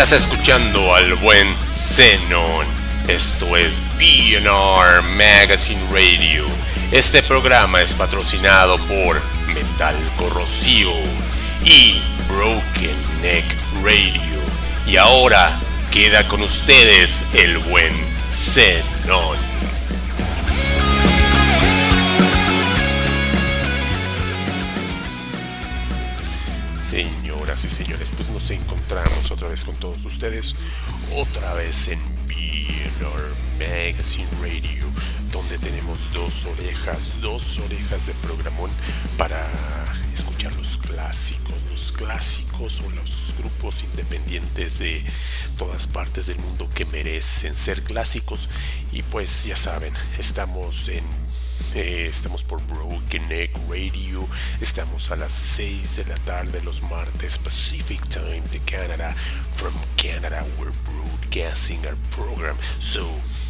Estás escuchando al buen Zenon. Esto es BNR Magazine Radio. Este programa es patrocinado por Metal Corrosivo y Broken Neck Radio. Y ahora queda con ustedes el buen Zenon. Señoras y señores, pues nos encontramos otra vez con todos ustedes, otra vez en BNR Magazine Radio, donde tenemos dos orejas, dos orejas de programón para escuchar los clásicos, los clásicos o los grupos independientes de todas partes del mundo que merecen ser clásicos. Y pues ya saben, estamos en eh, estamos por Broken Egg Radio. Estamos a las 6 de la tarde los martes Pacific Time de Canadá. From Canada, we're broadcasting our program. So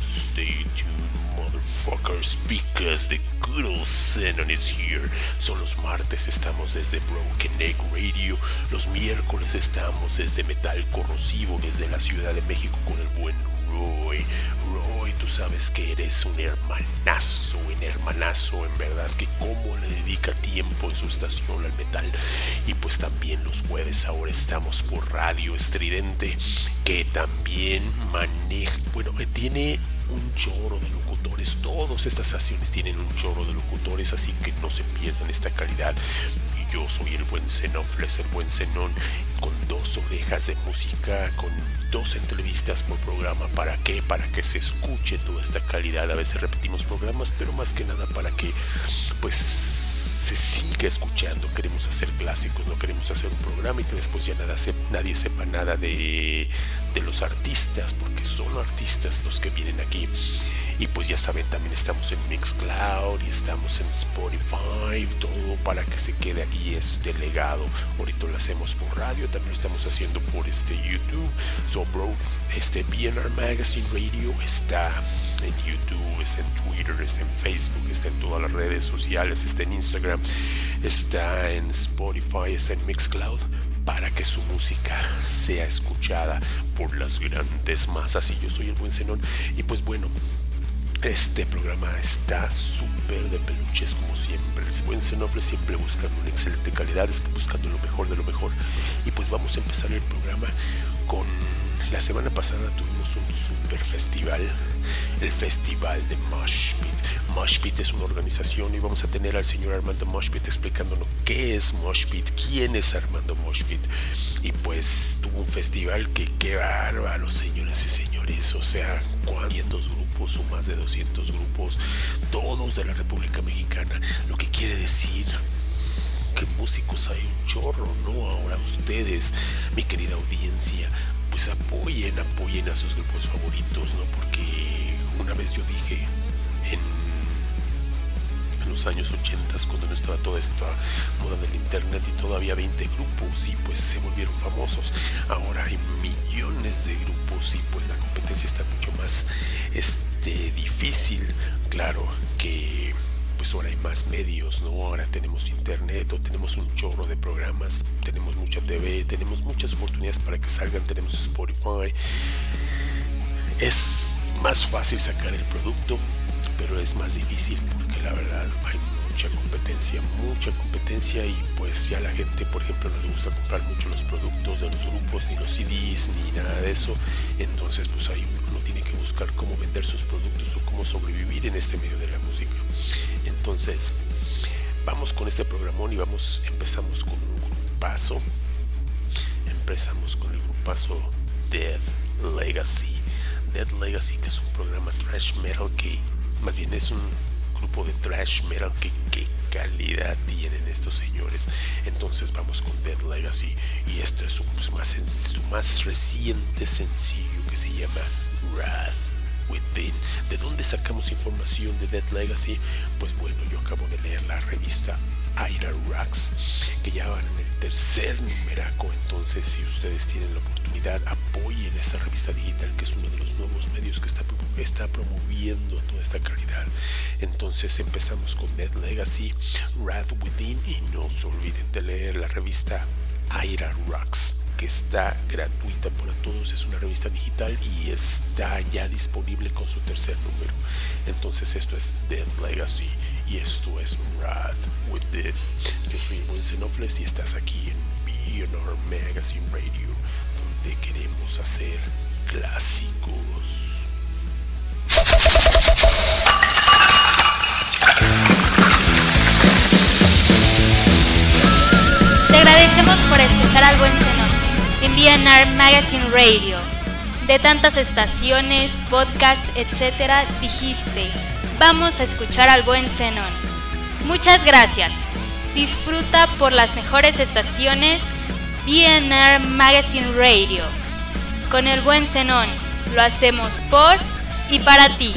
stay tuned, motherfuckers, because the good old Xenon is here. Son los martes estamos desde Broken Egg Radio. Los miércoles estamos desde Metal Corrosivo, desde la Ciudad de México con el buen Roy. Roy, tú sabes que eres un hermanazo, un hermanazo, en verdad, que cómo le dedica tiempo en su estación al metal. Y pues también los jueves ahora estamos por Radio Estridente, que también maneja, bueno, tiene un chorro de locutores. Todas estas estaciones tienen un chorro de locutores, así que no se pierdan esta calidad. Yo soy el buen Zenofles, el buen Zenón, con dos orejas de música, con dos entrevistas por programa. ¿Para qué? Para que se escuche toda esta calidad. A veces repetimos programas, pero más que nada para que pues se siga escuchando. Queremos hacer clásicos, no queremos hacer un programa y que después ya nada nadie sepa nada de, de los artistas, porque son artistas los que vienen aquí. Y pues ya saben, también estamos en Mixcloud y estamos en Spotify, todo para que se quede aquí este legado. Ahorita lo hacemos por radio, también lo estamos haciendo por este YouTube. So bro, este BNR Magazine Radio está en YouTube, está en Twitter, está en Facebook, está en todas las redes sociales, está en Instagram, está en Spotify, está en Mixcloud para que su música sea escuchada por las grandes masas. Y yo soy el buen Zenón. Y pues bueno, este programa está súper de peluches como siempre. El buen Zenofle siempre buscando una excelente calidad, buscando lo mejor de lo mejor. Y pues vamos a empezar el programa con... La semana pasada tuvimos un super festival, el festival de Moshpit. Moshpit es una organización y vamos a tener al señor Armando Moshpit explicándonos qué es Moshpit, quién es Armando Moshpit. Y pues tuvo un festival que qué bárbaro, señoras y señores. O sea, ¿cuántos grupos o más de 200 grupos? Todos de la República Mexicana. Lo que quiere decir que músicos hay un chorro, ¿no? Ahora ustedes, mi querida audiencia, pues apoyen, apoyen a sus grupos favoritos, ¿no? Porque una vez yo dije en los años 80 cuando no estaba toda esta moda del internet y todavía 20 grupos y pues se volvieron famosos. Ahora hay millones de grupos y pues la competencia está mucho más este, difícil. Claro que pues ahora hay más medios, ¿no? Ahora tenemos internet o tenemos un chorro de programas, tenemos mucha TV, tenemos muchas oportunidades para que salgan, tenemos Spotify. Es más fácil sacar el producto, pero es más difícil porque la verdad hay mucha competencia, mucha competencia y pues ya la gente, por ejemplo, no le gusta comprar mucho los productos de los grupos, ni los CDs, ni nada de eso. Entonces, pues ahí uno tiene que buscar cómo vender sus productos o cómo sobrevivir en este medio de la música. Entonces, vamos con este programón y vamos, empezamos con un grupazo. Empezamos con el grupazo Dead Legacy. Dead Legacy, que es un programa trash metal que más bien es un grupo de trash metal que qué calidad tienen estos señores. Entonces vamos con Dead Legacy y esto es su más, su más reciente sencillo que se llama Wrath Within. ¿De dónde sacamos información de Dead Legacy? Pues bueno, yo acabo de leer la revista Ira Rocks, que ya van en el tercer numeraco. Entonces, si ustedes tienen la oportunidad, apoyen esta revista digital, que es uno de los nuevos medios que está, está promoviendo toda esta calidad. Entonces, empezamos con Dead Legacy, Wrath Within, y no se olviden de leer la revista Ira Rocks. Que está gratuita para todos, es una revista digital y está ya disponible con su tercer número. Entonces esto es Death Legacy y esto es Wrath with Dead. Yo soy Buen Xenofles y estás aquí en BNR Magazine Radio, donde queremos hacer clásicos. Te agradecemos por escuchar al buen Zenón en BNR Magazine Radio. De tantas estaciones, podcasts, etc., dijiste, vamos a escuchar al buen Zenón. Muchas gracias. Disfruta por las mejores estaciones BNR Magazine Radio. Con el buen Zenón, lo hacemos por y para ti.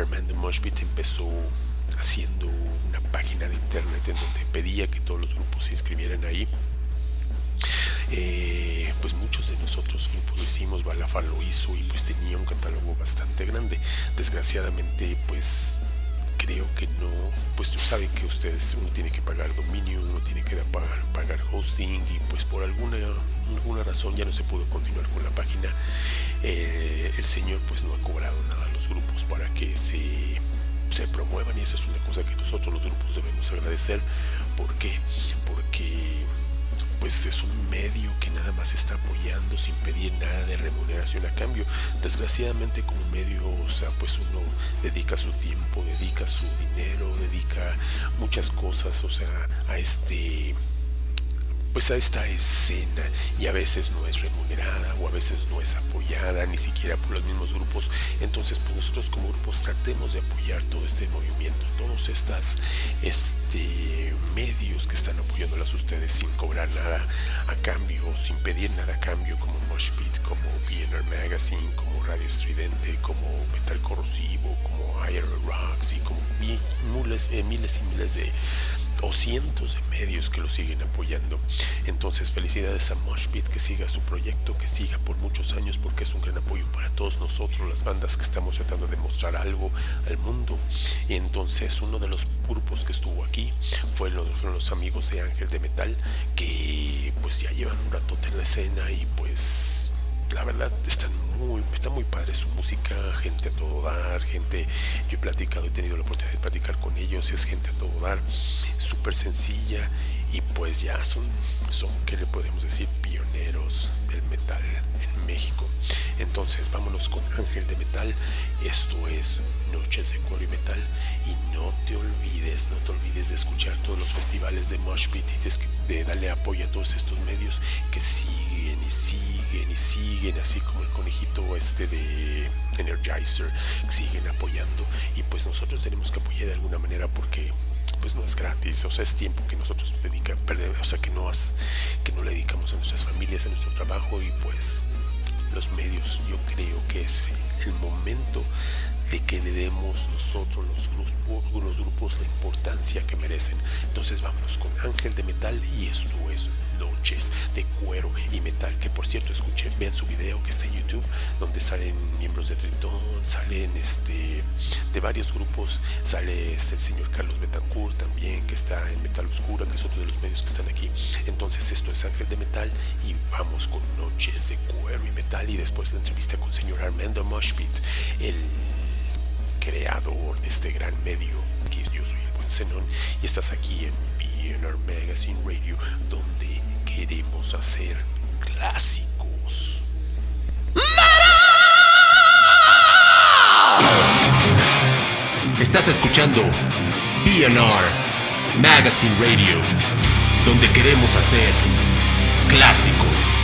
Armando Moshpit empezó haciendo una página de internet en donde pedía que todos los grupos se inscribieran ahí. Eh, pues muchos de nosotros grupos lo hicimos, Balafa lo hizo y pues tenía un catálogo bastante grande. Desgraciadamente pues creo que no, pues tú sabes que ustedes, uno tiene que pagar dominio, uno tiene que pagar, pagar hosting y pues por alguna, alguna razón ya no se pudo continuar con la página. Eh, el señor pues no ha cobrado nada a los grupos para que se, se promuevan y eso es una cosa que nosotros los grupos debemos agradecer. ¿Por qué? Porque pues es un medio que nada más está apoyando sin pedir nada de remuneración a cambio. Desgraciadamente como medio, o sea, pues uno dedica su tiempo, dedica su dinero, dedica muchas cosas, o sea, a este pues a esta escena y a veces no es remunerada o a veces no es apoyada ni siquiera por los mismos grupos entonces pues nosotros como grupos tratemos de apoyar todo este movimiento todos estos este, medios que están apoyándolas ustedes sin cobrar nada a cambio sin pedir nada a cambio como Moshpit como BNR Magazine como Radio Estridente como Metal Corrosivo como Iron Rocks y como miles, eh, miles y miles de o cientos de medios que lo siguen apoyando. Entonces, felicidades a Moshpit que siga su proyecto, que siga por muchos años, porque es un gran apoyo para todos nosotros, las bandas que estamos tratando de mostrar algo al mundo. Y entonces, uno de los grupos que estuvo aquí fue los, fueron los amigos de Ángel de Metal, que pues ya llevan un ratote en la escena y pues la verdad están muy, está muy padre su música, gente a todo dar, gente, yo he platicado, he tenido la oportunidad de platicar con ellos, es gente a todo dar, súper sencilla y pues ya son, son, ¿qué le podemos decir? Pioneros del metal en México. Entonces vámonos con Ángel de Metal, esto es Noches de Cuero y Metal y no te olvides, no te olvides de escuchar todos los festivales de Moshpit y de darle apoyo a todos estos medios que siguen y siguen y siguen, así como el conejito este de Energizer, siguen apoyando y pues nosotros tenemos que apoyar de alguna manera porque pues no es gratis, o sea, es tiempo que nosotros dedicamos, o sea, que no, que no le dedicamos a nuestras familias, a nuestro trabajo y pues los medios, yo creo que es el momento de que le demos nosotros los grupos, los grupos la importancia que merecen. Entonces vámonos con Ángel de Metal y esto es Noches de Cuero y Metal, que por cierto escuchen, vean su video que está en YouTube, donde salen miembros de Tritón, salen este de varios grupos, sale este el señor Carlos Betancourt también, que está en Metal Oscura, que es otro de los medios que están aquí. Entonces esto es Ángel de Metal y vamos con Noches de Cuero y Metal y después la entrevista con el señor Armando Moshpit, el creador de este gran medio, que yo soy el buen Zenón, y estás aquí en BNR Magazine Radio, donde queremos hacer clásicos. Estás escuchando BNR Magazine Radio, donde queremos hacer clásicos.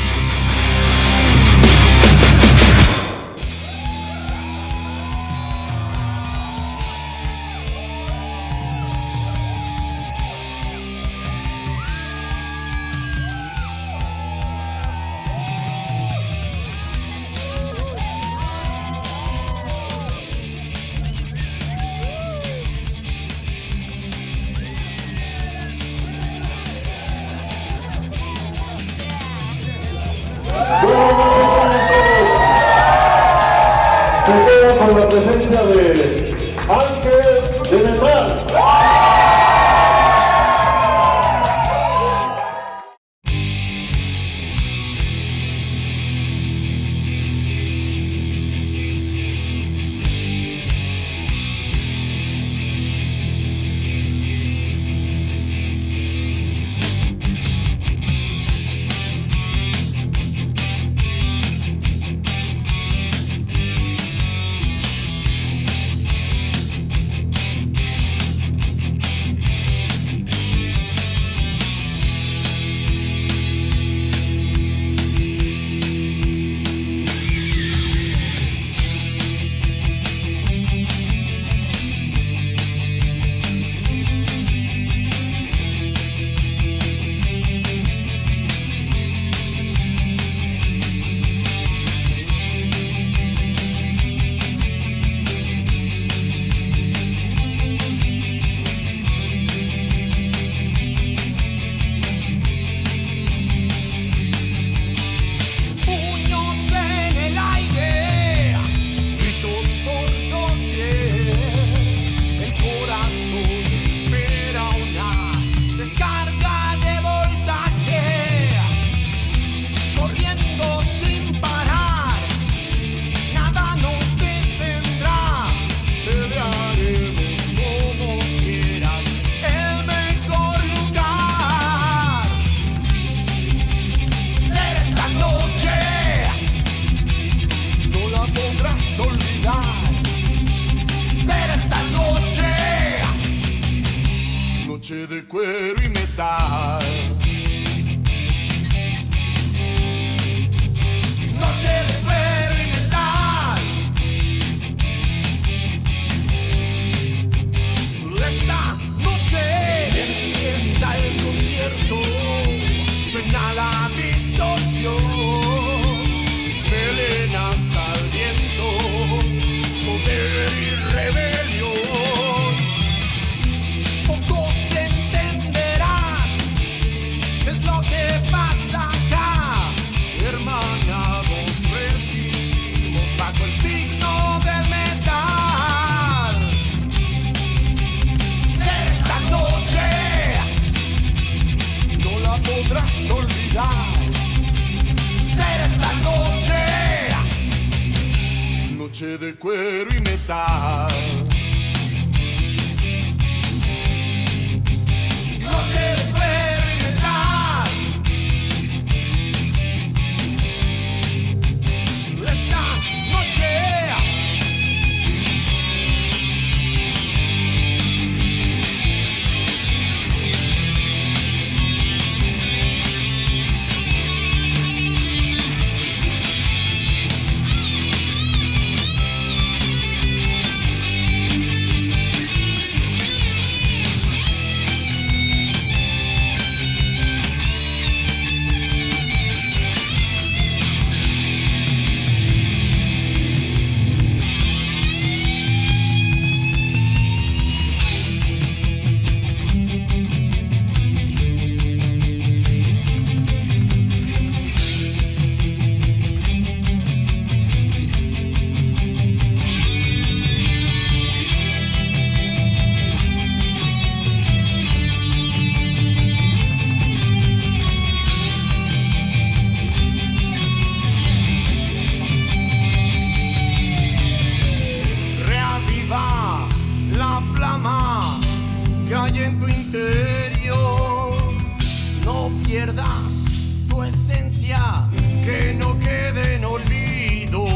Pierdas tu esencia, que no quede en olvido.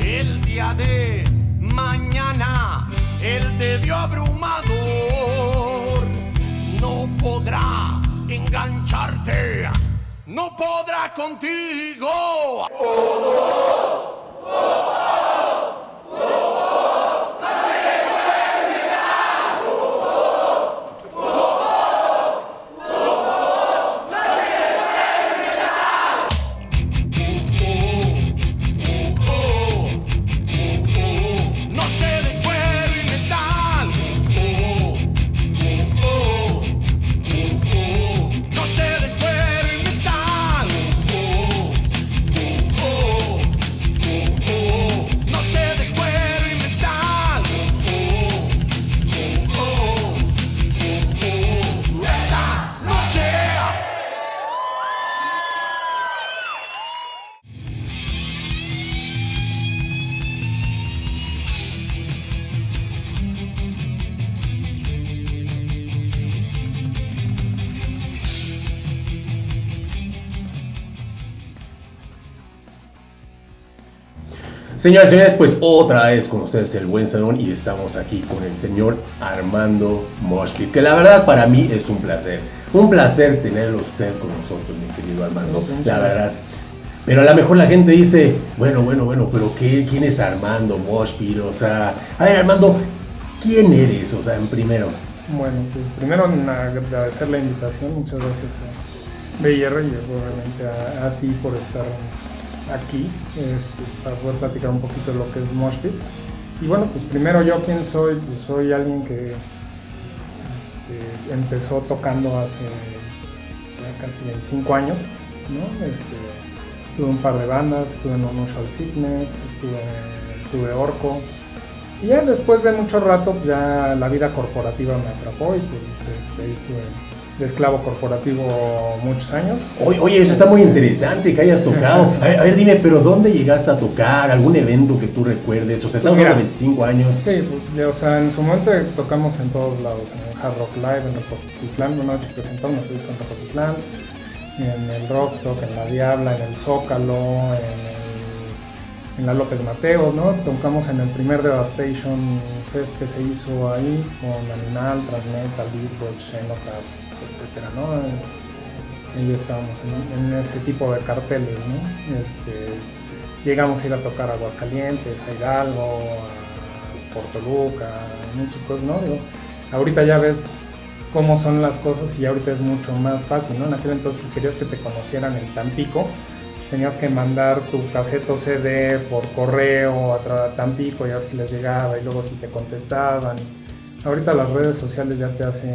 El día de mañana, él te dio abrumador. No podrá engancharte, no podrá contigo. Noche Señoras y señores, pues otra vez con ustedes el buen salón y estamos aquí con el señor Armando Moshpit, que la verdad para mí es un placer. Un placer tenerlo usted con nosotros, mi querido Armando, la verdad. Pero a lo mejor la gente dice, bueno, bueno, bueno, pero qué, ¿quién es Armando Moshpit? O sea, a ver Armando, ¿quién eres? O sea, en primero. Bueno, pues primero agradecer la invitación, muchas gracias a BR y obviamente a, a ti por estar aquí este, para poder platicar un poquito de lo que es Moshpit. Y bueno, pues primero yo quién soy, pues soy alguien que este, empezó tocando hace ya casi 25 años, ¿no? Este, tuve un par de bandas, estuve en Unusual Sickness, estuve, tuve Orco, y ya después de mucho rato, pues ya la vida corporativa me atrapó y pues este, estuve de esclavo corporativo muchos años. Oye, eso está muy interesante que hayas tocado. A ver, a ver, dime, pero ¿dónde llegaste a tocar? ¿Algún evento que tú recuerdes? O sea, estamos hablando de 25 años. Sí, pues, o sea, en su momento tocamos en todos lados, en el Hard Rock Live, en Rocotitlán, una noche presentamos en Rocotitlán, en el Rockstock, en La Diabla, en el Zócalo, en, el- en la López Mateos, ¿no? Tocamos en el primer Devastation Fest que se hizo ahí, con Animal, Transmetal, Discord, Xenotaph, etcétera, ¿no? Ahí estábamos en, ese tipo de carteles, ¿no? Este, llegamos a ir a tocar a Aguascalientes, a Hidalgo, a Portoluca, muchas cosas, ¿no? Digo, ahorita ya ves cómo son las cosas y ahorita es mucho más fácil, ¿no? En aquel entonces si querías que te conocieran en Tampico, tenías que mandar tu caseto CD por correo a Tampico y a ver si les llegaba y luego si te contestaban. Ahorita las redes sociales ya te hacen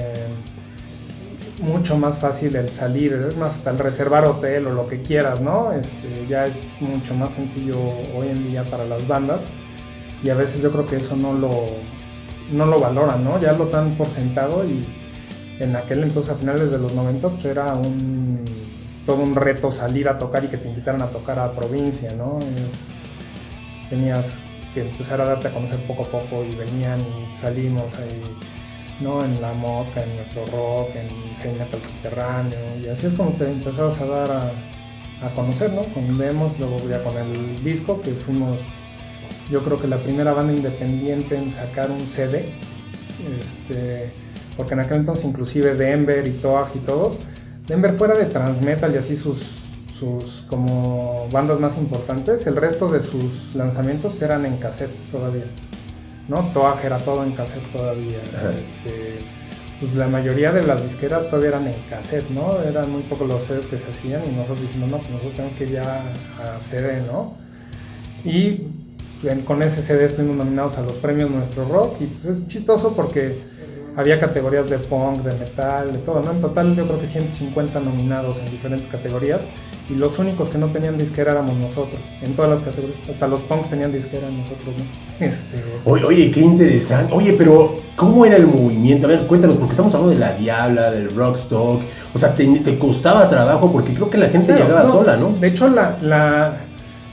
mucho más fácil el salir, es más hasta el reservar hotel o lo que quieras, ¿no? Este, ya es mucho más sencillo hoy en día para las bandas y a veces yo creo que eso no lo, no lo valoran, ¿no? Ya lo dan por sentado y en aquel entonces a finales de los 90 pues era un todo un reto salir a tocar y que te invitaran a tocar a provincia, ¿no? Es- tenías que empezar a darte a conocer poco a poco y venían y salimos ahí, ¿no? En La Mosca, en Nuestro Rock, en Heavy Metal Subterráneo, y así es como te empezabas a dar a, a conocer, ¿no? Con demos, luego ya con el disco, que fuimos, yo creo que la primera banda independiente en sacar un CD, este, porque en aquel entonces inclusive Denver y Toag y todos, Denver fuera de Transmetal y así sus, sus como bandas más importantes, el resto de sus lanzamientos eran en cassette todavía. ¿No? Toag era todo en cassette todavía. Este, pues la mayoría de las disqueras todavía eran en cassette, ¿no? Eran muy pocos los CDs que se hacían y nosotros dijimos, no, pues nosotros tenemos que ir ya a CD, ¿no? Y con ese CD estuvimos nominados a los premios Nuestro Rock y pues es chistoso porque había categorías de punk, de metal, de todo, ¿no? En total yo creo que 150 nominados en diferentes categorías y los únicos que no tenían disquera éramos nosotros, en todas las categorías. Hasta los punks tenían disquera nosotros, ¿no? Este, Oye, oye, qué interesante. Oye, pero ¿cómo era el movimiento? A ver, cuéntanos, porque estamos hablando de la Diabla, del Rockstock. O sea, te, te costaba trabajo porque creo que la gente Claro, llegaba no, sola, ¿no? De hecho, la, la,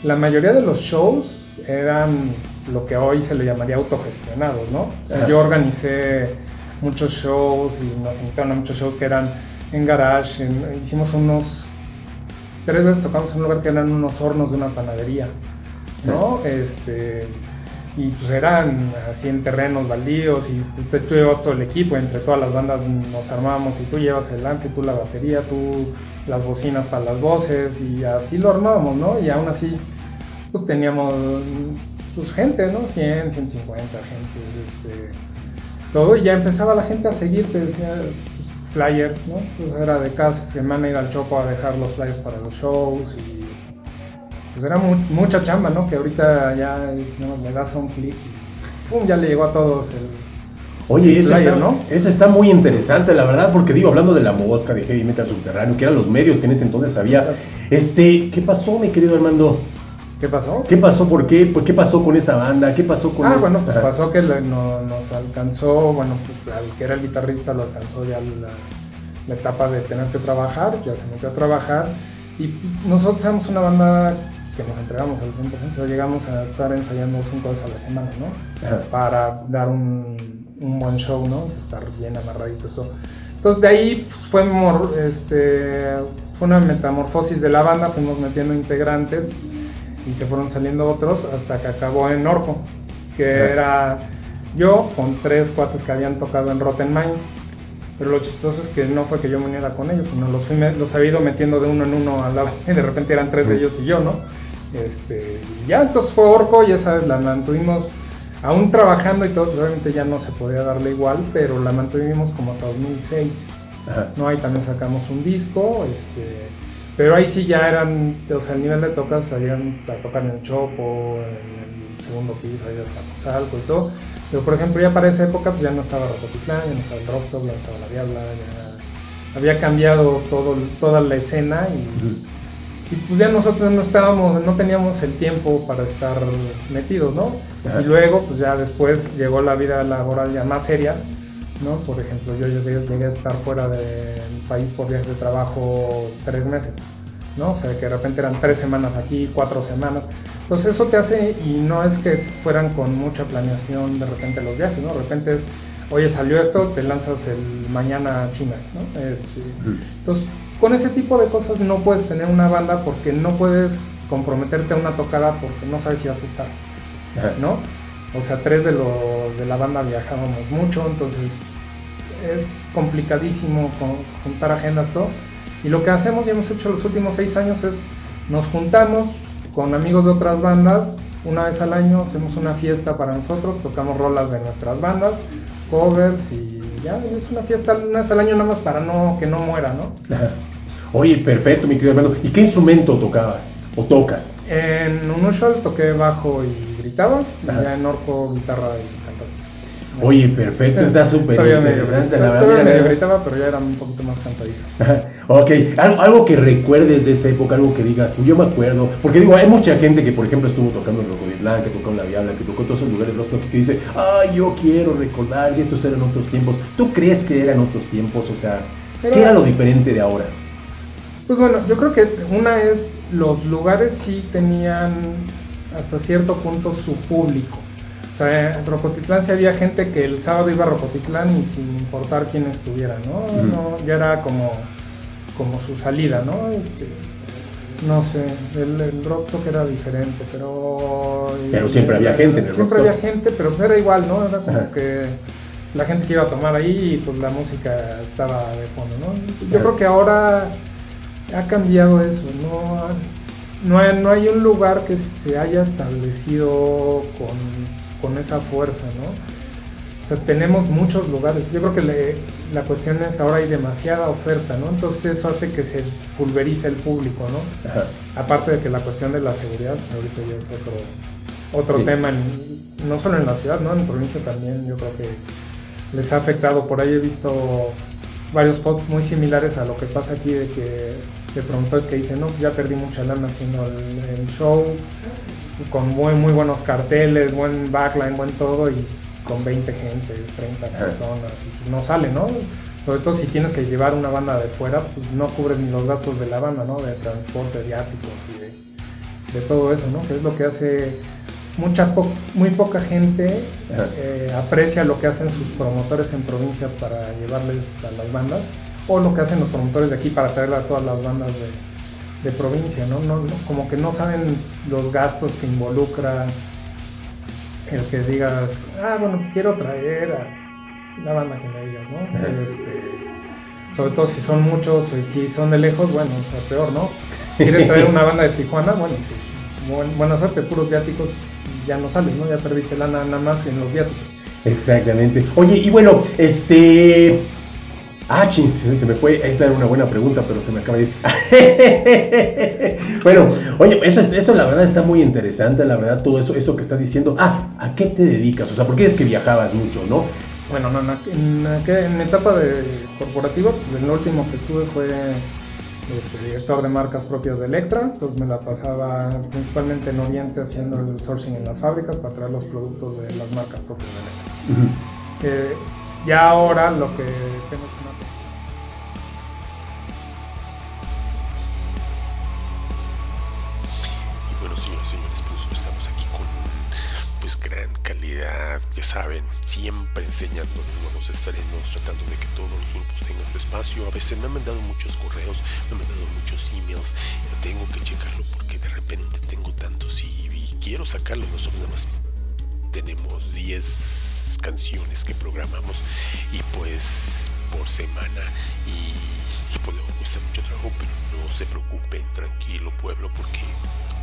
la mayoría de los shows eran lo que hoy se le llamaría autogestionados, ¿no? O sea, Ajá. yo organicé muchos shows y nos invitaron a muchos shows que eran en garage, en- hicimos unos... Tres veces tocamos en un lugar que eran unos hornos de una panadería, ¿no? Este, y pues eran así en terrenos baldíos y tú, tú llevas todo el equipo, entre todas las bandas nos armamos y tú llevas el ampli, tú la batería, tú las bocinas para las voces y así lo armábamos, ¿no? Y aún así pues teníamos pues gente, ¿no? 100, 150 gente, este, todo y ya empezaba la gente a seguir, te decía pues, flyers, ¿no? Pues era de cada semana ir al Chopo a dejar los flyers para los shows y pues era mu- mucha chamba, ¿no? Que ahorita ya es, ¿no? le das a un clic y ¡pum! ya le llegó a todos el... Oye, eso, está, ¿no? eso está muy interesante, la verdad, porque digo, hablando de la mosca de Heavy Metal Subterráneo, que eran los medios que en ese entonces había. Exacto. Este, ¿qué pasó, mi querido Armando? ¿Qué pasó? ¿Qué pasó? ¿Por qué? ¿Por qué pasó con esa banda? ¿Qué pasó con Ah, esa- bueno, pues pasó que le- no- nos alcanzó, bueno, pues, al que era el guitarrista lo alcanzó ya la, la etapa de tener que trabajar, ya se metió a trabajar y nosotros éramos una banda que nos entregamos al 100%, o sea, llegamos a estar ensayando cinco veces a la semana, ¿no? Ajá. Para dar un, un buen show, ¿no? Estar bien amarradito eso. Entonces de ahí pues, fue, mor- este, fue una metamorfosis de la banda, fuimos metiendo integrantes y se fueron saliendo otros hasta que acabó en Orco, que era yo con tres cuates que habían tocado en Rotten Minds. Pero lo chistoso es que no fue que yo me uniera con ellos, sino los, fui los había ido metiendo de uno en uno a la y de repente eran tres de ellos y yo, ¿no? Este, ya entonces fue Orco y esa vez la mantuvimos aún trabajando y todo, pues, obviamente ya no se podía darle igual, pero la mantuvimos como hasta 2006. Ajá. ¿no? Ahí también sacamos un disco, este, pero ahí sí ya eran, o sea, el nivel de tocas salían a tocar en el Chopo, en el segundo piso, ahí hasta Cozalco y todo. Pero por ejemplo, ya para esa época pues ya no estaba Rocotitlán, ya no estaba el Rockstop, ya no estaba la Diabla, ya había cambiado todo, toda la escena y, pues ya nosotros no estábamos, no teníamos el tiempo para estar metidos, ¿no? Y luego, pues ya después llegó la vida laboral ya más seria, ¿no? Por ejemplo, yo ya llegué llegué a estar fuera del país por viajes de trabajo tres meses, ¿no? O sea, que de repente eran tres semanas aquí, cuatro semanas. Entonces eso te hace, y no es que fueran con mucha planeación de repente los viajes, ¿no? De repente es, oye, salió esto, te lanzas el mañana a China, ¿no? Este, entonces, con ese tipo de cosas no puedes tener una banda porque no puedes comprometerte a una tocada porque no sabes si vas a estar. ¿no? O sea, tres de los de la banda viajábamos mucho, entonces es complicadísimo con- juntar agendas, todo. Y lo que hacemos y hemos hecho los últimos seis años es nos juntamos con amigos de otras bandas, una vez al año hacemos una fiesta para nosotros, tocamos rolas de nuestras bandas, covers y ya es una fiesta una vez al año nada más para no que no muera, ¿no? Ajá. Oye, perfecto, mi querido Armando. ¿Y qué instrumento tocabas? ¿O tocas? En Unusual toqué bajo y gritaba, y ya en Orco guitarra y. Oye, perfecto, está súper interesante, gritaba, la verdad. mira. gritaba, pero ya era un poquito más cantadito. Ok, algo, algo que recuerdes de esa época, algo que digas, yo me acuerdo, porque digo, hay mucha gente que por ejemplo estuvo tocando en Rocoditlán, que tocó en La Diabla, que tocó en todos esos lugares rock, que dice, ay, yo quiero recordar que estos eran otros tiempos. ¿Tú crees que eran otros tiempos? O sea, Pero- ¿qué era lo diferente de ahora? Pues bueno, yo creo que una es los lugares sí tenían hasta cierto punto su público. O sea, en Rocotitlán sí había gente que el sábado iba a Rocotitlán y sin importar quién estuviera, ¿no? No, ya era como, como su salida, ¿no? Este, no sé, el, el Rockstock era diferente, pero... Pero siempre había gente en el Siempre Rockstock. había gente, pero pues era igual, ¿no? Era como Ajá. que la gente que iba a tomar ahí, pues la música estaba de fondo, ¿no? Yo Claro. creo que ahora ha cambiado eso, no, no, hay, no hay un lugar que se haya establecido con, con esa fuerza, ¿no? O sea, tenemos muchos lugares. Yo creo que le- la cuestión es ahora hay demasiada oferta, ¿no? Entonces eso hace que se pulverice el público, ¿no? Ajá. Aparte de que la cuestión de la seguridad, ahorita ya es otro, otro Sí. tema, en- no solo en la ciudad, ¿no? En provincia también yo creo que les ha afectado. Por ahí he visto varios posts muy similares a lo que pasa aquí, de que de promotores que dicen, no, ya perdí mucha lana haciendo el, el show, con muy, muy buenos carteles, buen backline, buen todo, y con 20 gentes, 30 Ajá. personas, y pues no sale, ¿no? Sobre todo si tienes que llevar una banda de fuera, pues no cubres ni los gastos de la banda, ¿no? De transporte, viáticos y de, de todo eso, ¿no? Que es lo que hace mucha po- muy poca gente eh, aprecia lo que hacen sus promotores en provincia para llevarles a las bandas o lo que hacen los promotores de aquí para traer a todas las bandas de, de provincia, ¿no? No, no- Como que no saben los gastos que involucra el que digas, ah, bueno, pues quiero traer a la banda que me digas, ¿no? Este, sobre todo si son muchos, y si son de lejos, bueno, o sea, peor, ¿no? ¿Quieres traer una banda de Tijuana? Bueno, pues buen- buena suerte, puros viáticos ya no sales, ¿no? Ya perdiste lana nada más en los viáticos. Exactamente. Oye, y bueno, este. Ah, chins, se me fue. Esta era una buena pregunta, pero se me acaba de ir. bueno, oye, eso, es, eso la verdad está muy interesante, la verdad, todo eso, eso que estás diciendo. Ah, ¿a qué te dedicas? O sea, porque es que viajabas mucho, ¿no? Bueno, no, en, aqu- en etapa de corporativa, pues, lo último que estuve fue este, director de marcas propias de Electra, entonces me la pasaba principalmente en Oriente haciendo el sourcing en las fábricas para traer los productos de las marcas propias de Electra. Eh, ya ahora lo que tengo calidad, ya saben, siempre enseñándonos, vamos a estaremos tratando de que todos los grupos tengan su espacio. A veces me han mandado muchos correos, me han mandado muchos emails, tengo que checarlo porque de repente tengo tantos y, y quiero sacarlos, no son nada más tenemos 10 canciones que programamos y pues por semana y, y pues luego cuesta mucho trabajo pero no se preocupen tranquilo pueblo porque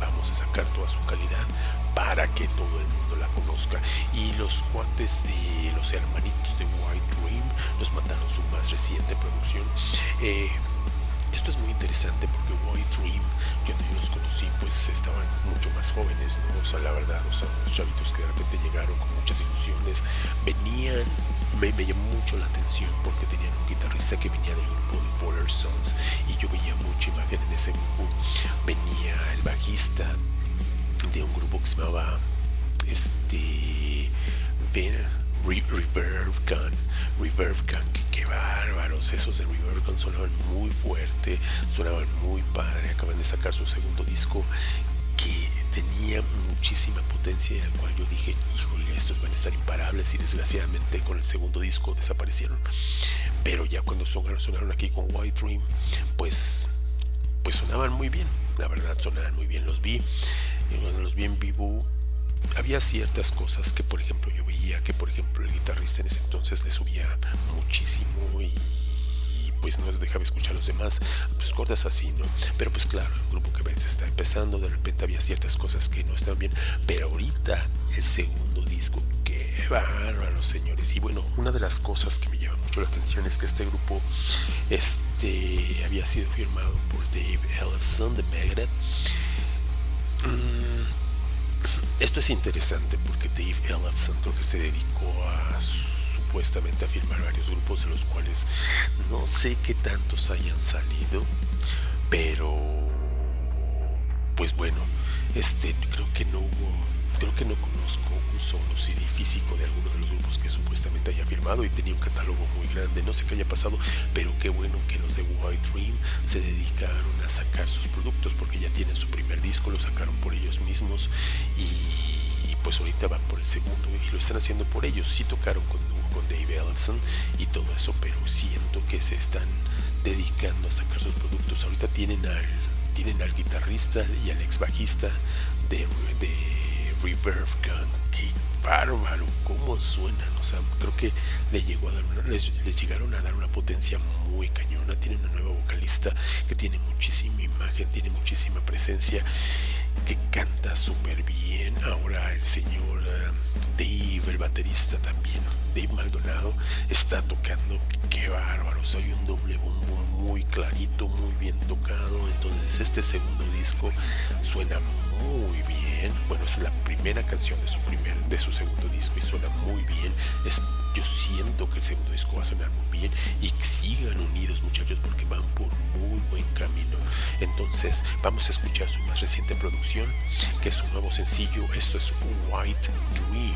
vamos a sacar toda su calidad para que todo el mundo la conozca y los cuates de los hermanitos de White Dream nos mandaron su más reciente producción Eh, esto es muy interesante porque White Dream, yo yo los conocí, pues estaban mucho más jóvenes, ¿no? O sea, la verdad, o sea, unos chavitos que de repente llegaron con muchas ilusiones, venían, me, me llamó mucho la atención porque tenían un guitarrista que venía del grupo de Polar Sons y yo veía mucha imagen en ese grupo. Venía el bajista de un grupo que se llamaba este Re- Reverb Gun Reverb Gun que qué bárbaros esos de Reverb Gun sonaban muy fuerte sonaban muy padre acaban de sacar su segundo disco que tenía muchísima potencia y al cual yo dije híjole estos van a estar imparables y desgraciadamente con el segundo disco desaparecieron pero ya cuando sonaron, aquí con White Dream pues pues sonaban muy bien, la verdad sonaban muy bien, los vi, y cuando los vi en vivo había ciertas cosas que por ejemplo yo veía que por ejemplo el guitarrista en ese entonces le subía muchísimo y, pues no dejaba escuchar a los demás, pues cosas así, ¿no? Pero pues claro, un grupo que apenas está empezando, de repente había ciertas cosas que no estaban bien, pero ahorita el segundo disco, qué bárbaro, señores. Y bueno, una de las cosas que me llama mucho la atención es que este grupo este, había sido firmado por Dave Ellefson de Megadeth. Mm, esto es interesante porque Dave Ellefson creo que se dedicó a supuestamente a firmar varios grupos de los cuales no sé qué tantos hayan salido, pero pues bueno, este creo que no hubo creo que no conozco un solo CD físico de alguno de los grupos que supuestamente haya firmado y tenía un catálogo muy grande, no sé qué haya pasado, pero qué bueno que los de White Dream se dedicaron a sacar sus productos porque ya tienen su primer disco lo sacaron por ellos mismos y pues ahorita van por el segundo y lo están haciendo por ellos. Sí tocaron con, con Dave Ellefson y todo eso, pero siento que se están dedicando a sacar sus productos. Ahorita tienen al, tienen al guitarrista y al ex bajista de, de Reverb Gun. Bárbaro, cómo suenan. O sea, creo que le llegó a dar les, llegaron a dar una potencia muy cañona. Tienen una nueva vocalista que tiene muchísima imagen, tiene muchísima presencia, que canta súper bien. Ahora el señor eh, Dave, el baterista también, Dave Maldonado, está tocando. Qué bárbaro, soy un doble bombo muy clarito, muy bien tocado. Entonces este segundo disco suena muy bien. Bueno, es la primera canción de su primer, de su segundo disco y suena muy bien. Es, yo siento que el segundo disco va a sonar muy bien y sigan unidos muchachos porque van por muy buen camino. Entonces vamos a escuchar su más reciente producción, que es su nuevo sencillo. Esto es White Dream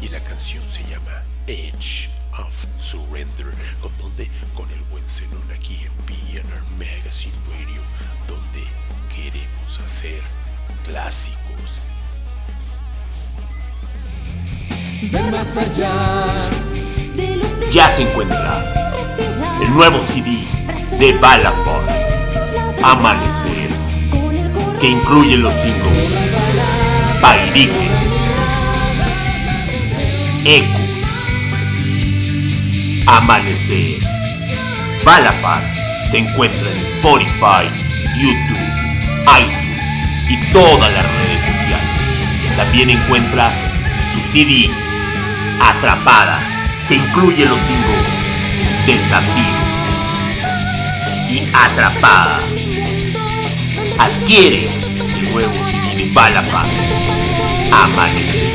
y la canción se llama Edge of Surrender. ¿Con donde Con el buen Zenón aquí en PNR Magazine Radio, donde queremos hacer clásicos. Ver más allá de los Ya se encuentra el nuevo CD de Balafon, Amanecer, que incluye los singles Bailique, Ecos, Amanecer. Balafon se encuentra en Spotify, YouTube, iTunes y todas las redes sociales. También encuentra CD Atrapada, que incluye los singles Desafío y Atrapada. Adquiere el nuevo CD de Balafaz, Amanecer.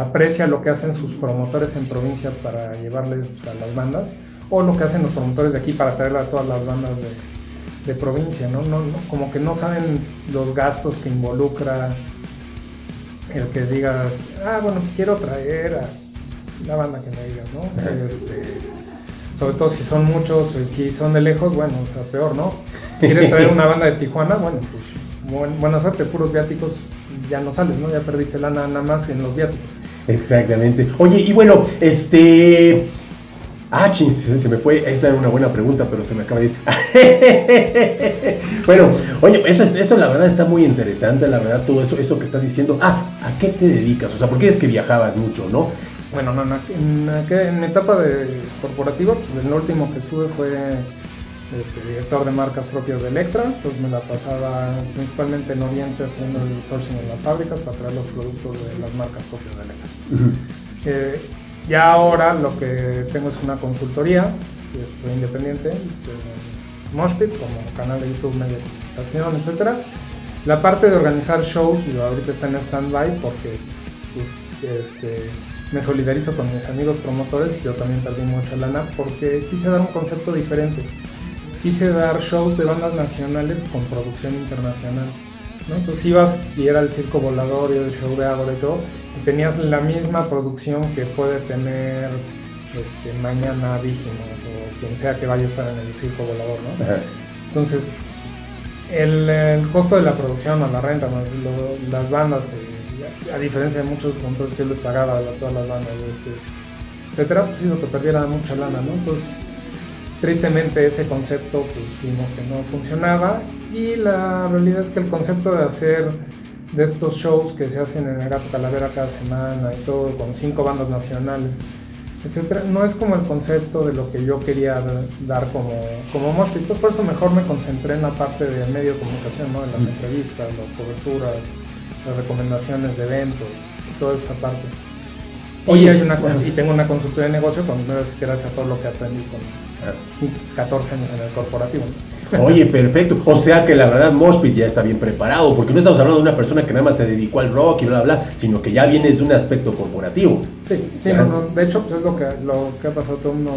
Aprecia lo que hacen sus promotores en provincia para llevarles a las bandas, o lo que hacen los promotores de aquí para traerle a todas las bandas de, de provincia, ¿no? No, no- Como que no saben los gastos que involucra el que digas, ah, bueno, quiero traer a la banda que me digas, ¿no? Este, sobre todo si son muchos, eh, si son de lejos, bueno, o sea, peor, ¿no? ¿Quieres traer una banda de Tijuana? Bueno, pues buen- buena suerte, puros viáticos ya no sales, ¿no? Ya perdiste lana nada más en los viáticos. Exactamente. Oye, y bueno, este. Ah, ching, se me fue. Esta era una buena pregunta, pero se me acaba de ir. bueno, oye, eso, es, eso la verdad está muy interesante, la verdad, todo eso, eso que estás diciendo. Ah, ¿a qué te dedicas? O sea, ¿por qué es que viajabas mucho, no? Bueno, no, no, en, aqu- en etapa de corporativa, pues en lo último que estuve fue este, director de marcas propias de Electra, pues me la pasaba principalmente en Oriente haciendo el sourcing en las fábricas para traer los productos de las marcas propias de Electra. Eh, ya ahora lo que tengo es una consultoría, soy independiente, de Moshpit, como canal de YouTube, medio de comunicación, etc. La parte de organizar shows, y ahorita está en stand-by porque pues, este, me solidarizo con mis amigos promotores, yo también perdí mucha lana porque quise dar un concepto diferente. Quise dar shows de bandas nacionales con producción internacional. ¿no? Entonces ibas y era el circo volador y el show de Ágora y todo, y tenías la misma producción que puede tener este, mañana Vígimo o quien sea que vaya a estar en el circo volador. ¿no? Ajá. Entonces, el, el costo de la producción o la renta, ¿no? Lo- las bandas, que a diferencia de muchos puntos, sí les pagaba a todas las bandas, este, etcétera, pues hizo que perdiera mucha lana, ¿no? Entonces, tristemente ese concepto, pues vimos que no funcionaba y la realidad es que el concepto de hacer de estos shows que se hacen en el Gato Calavera cada semana y todo, con cinco bandas nacionales, etcétera, no es como el concepto de lo que yo quería dar como, como Mosh Pit. Entonces, por eso mejor me concentré en la parte de medio de comunicación, ¿no? en las entrevistas, las coberturas, las recomendaciones de eventos, toda esa parte. Hay una, y tengo una consultoría de negocio con gracias a todo lo que aprendí con. 14 años en el corporativo. Oye, perfecto. O sea que la verdad Moshpit ya está bien preparado, porque no estamos hablando de una persona que nada más se dedicó al rock y bla, bla, bla, sino que ya viene de un aspecto corporativo. Sí, sí, no, no, de hecho, pues es lo que, lo que ha pasado. Todo uno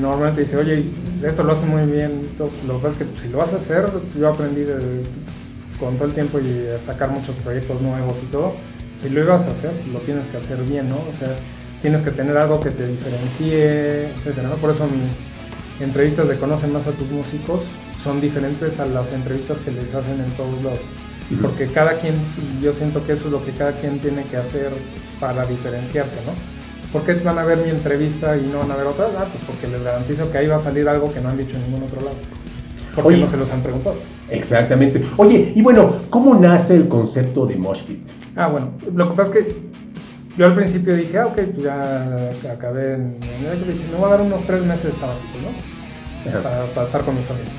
normalmente dice, oye, esto lo hace muy bien. Lo que pasa es que pues, si lo vas a hacer, yo aprendí de- con todo el tiempo y a sacar muchos proyectos nuevos y todo. Si lo ibas a hacer, lo tienes que hacer bien, ¿no? O sea, tienes que tener algo que te diferencie, etcétera, ¿no? Por eso mis entrevistas de Conocen más a tus músicos son diferentes a las entrevistas que les hacen en todos lados. Porque cada quien, y yo siento que eso es lo que cada quien tiene que hacer para diferenciarse, ¿no? ¿Por qué van a ver mi entrevista y no van a ver otra? Ah, pues porque les garantizo que ahí va a salir algo que no han dicho en ningún otro lado. Porque Oye. no se los han preguntado. Exactamente. Oye, y bueno, ¿cómo nace el concepto de Moshpit? Ah, bueno, lo que pasa es que yo al principio dije, ah, ok, pues ya acabé en dije, me voy a dar unos tres meses sabáticos, ¿no? Ajá. Para, para estar con mi familia.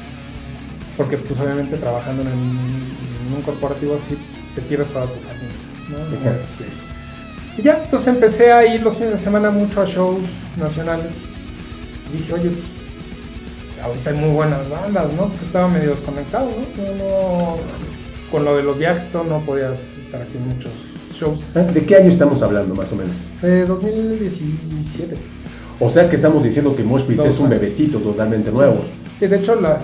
Porque pues obviamente trabajando en, en un corporativo así te pierdes toda tu familia, ¿no? Este, y ya, entonces empecé a ir los fines de semana mucho a shows nacionales. Y dije, oye, pues, ahorita hay muy buenas bandas, ¿no? Porque estaba medio desconectado, ¿no? No- no- con lo de los viajes, todo, no podías estar aquí muchos shows. ¿De qué año estamos hablando, más o menos? De 2017. O sea que estamos diciendo que Moshpit es un bebecito totalmente nuevo. Sí, de hecho, la,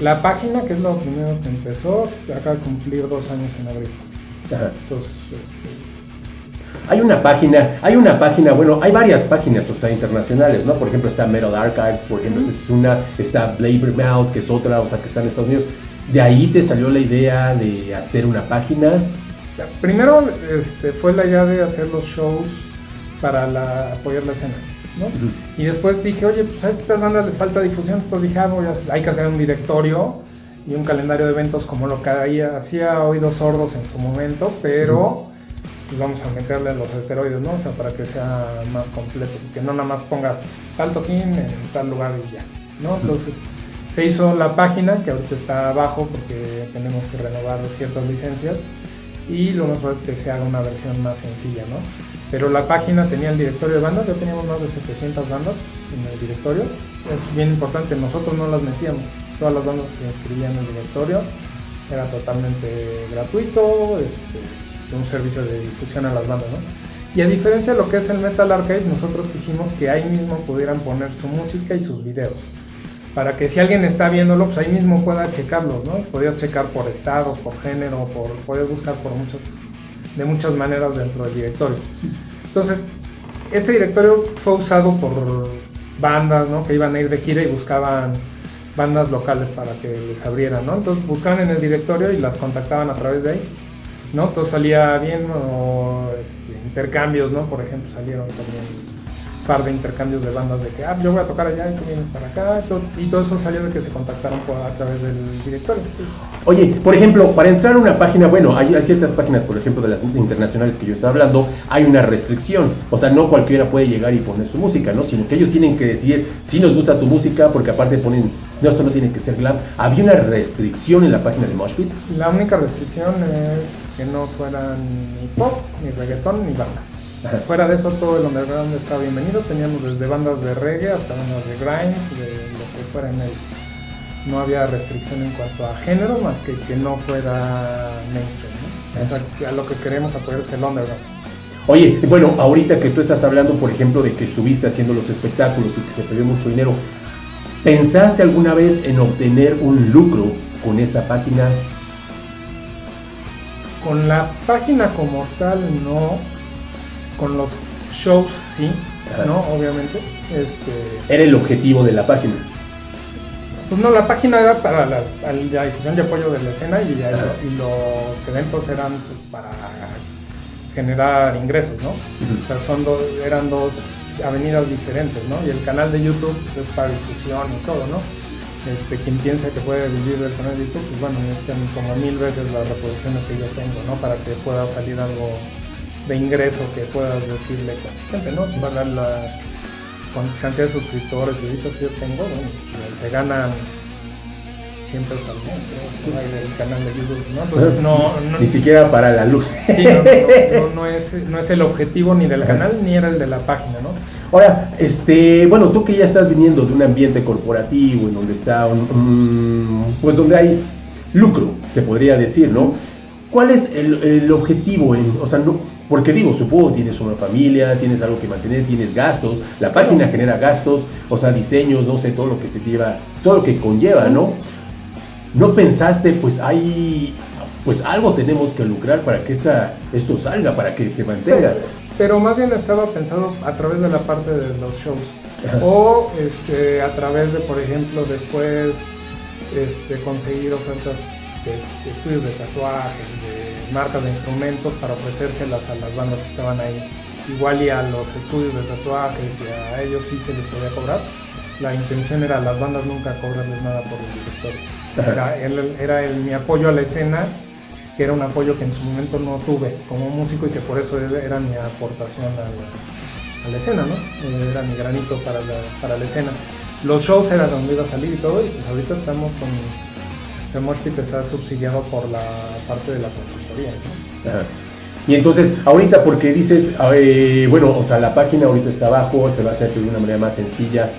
la página, que es lo primero que empezó, acaba de cumplir dos años en abril. Ajá. Entonces, este, Hay una página, hay una página, bueno, hay varias páginas, o sea, internacionales, ¿no? Por ejemplo, está Metal Archives, por ejemplo, esa es una, está Blabbermouth, que es otra, o sea, que está en Estados Unidos. De ahí te salió la idea de hacer una página. Primero este, fue la idea de hacer los shows para la- apoyar la escena, ¿no? Y después dije, oye, pues a estas bandas les falta difusión, pues dije, ah, voy a- hay que hacer un directorio y un calendario de eventos como lo que hacía, hacía Oídos Sordos en su momento, pero pues vamos a meterle los esteroides, ¿no? O sea, para que sea más completo, que no nada más pongas tal toquín en tal lugar y ya, ¿no? Entonces se hizo la página, que ahorita está abajo porque tenemos que renovar ciertas licencias y lo más probable es que se haga una versión más sencilla, ¿no? Pero la página tenía el directorio de bandas, ya teníamos más de 700 bandas en el directorio. Es bien importante, nosotros no las metíamos, todas las bandas se inscribían en el directorio, era totalmente gratuito, este, un servicio de difusión a las bandas, ¿no? Y a diferencia de lo que es el Metal Arcade, nosotros quisimos que ahí mismo pudieran poner su música y sus videos. Para que si alguien está viéndolo, pues ahí mismo pueda checarlos, ¿no? Podías checar por estados, por género, por, podías buscar por muchas, de muchas maneras dentro del directorio. Entonces, ese directorio fue usado por bandas, ¿no? Que iban a ir de gira y buscaban bandas locales para que les abrieran, ¿no? Entonces buscaban en el directorio y las contactaban a través de ahí, ¿no? Todo salía bien o este, intercambios, ¿no? Por ejemplo, salieron también par de intercambios de bandas de que, ah, yo voy a tocar allá y tú vienes para acá, y todo, y todo eso salió de que se contactaron a través del directorio. Oye, por ejemplo, para entrar a una página, bueno, hay, hay ciertas páginas, por ejemplo, de las internacionales que yo estaba hablando, hay una restricción. O sea, no cualquiera puede llegar y poner su música, ¿no? Sino que ellos tienen que decir si nos gusta tu música, porque aparte ponen, no, esto no tiene que ser glam. Había una restricción en la página de Moshpit. La única restricción es que no fueran ni pop, ni reggaetón, ni banda. Fuera de eso, todo el underground está bienvenido. Teníamos desde bandas de reggae hasta bandas de grime, de lo que fuera en el. No había restricción en cuanto a género, más que que no fuera mainstream. ¿no? O sea, a lo que queremos apoyar es el underground. Oye, bueno, ahorita que tú estás hablando, por ejemplo, de que estuviste haciendo los espectáculos y que se perdió mucho dinero, ¿pensaste alguna vez en obtener un lucro con esa página? Con la página como tal, no. Con los shows, sí, Ajá. ¿no? Obviamente. Este, Era el objetivo de la página. Pues no, la página era para la, difusión y apoyo de la escena y, los eventos eran pues, para generar ingresos, ¿no? O sea, son dos, eran dos avenidas diferentes, ¿no? Y el canal de YouTube pues, es para difusión y todo, ¿no? Este, quien piensa que puede vivir del canal de YouTube, pues bueno, necesitan como mil veces las reproducciones que yo tengo, ¿no? Para que pueda salir algo de ingreso que puedas decirle consistente, ¿no? Para la cantidad de suscriptores y vistas que yo tengo, bueno, pues, se ganan 100 pesos al mes, creo, del canal de YouTube, ¿no? Entonces, no, no, Ni siquiera para la luz. sí, no, no, no- no es, no es el objetivo ni del canal ni era el de la página, ¿no? Ahora, este, bueno, tú que ya estás viniendo de un ambiente corporativo en donde está un, un- pues donde hay lucro, se podría decir, ¿no? ¿Cuál es el, el objetivo? En, o sea, no, porque digo, supongo tienes una familia, tienes algo que mantener, tienes gastos, la página genera gastos, o sea, diseños, no sé, todo lo que se lleva, todo lo que conlleva, ¿no? ¿No pensaste, pues hay, pues algo tenemos que lucrar para que esta, esto salga, para que se mantenga? Pero más bien estaba pensado a través de la parte de los shows. Ajá. O este, a través de, por ejemplo, después este, conseguir ofertas de, de estudios de tatuajes, de marcas de instrumentos para ofrecérselas a las bandas que estaban ahí. Igual y a los estudios de tatuajes y a ellos sí se les podía cobrar. La intención era las bandas nunca cobrarles nada por el directorio. Ajá. Era, el, era el- mi apoyo a la escena, que era un apoyo que en su momento no tuve como músico y que por eso era mi aportación a la, a la escena, ¿no? Eh, Era mi granito para la, para la escena. Los shows era donde iba a salir y todo, y pues ahorita estamos con... El Mosh Pit está subsidiado por la parte de la consultoría, ¿no? Ajá. Y entonces, ahorita porque dices, eh, bueno, o sea, la página ahorita está abajo, se va a hacer de una manera más sencilla.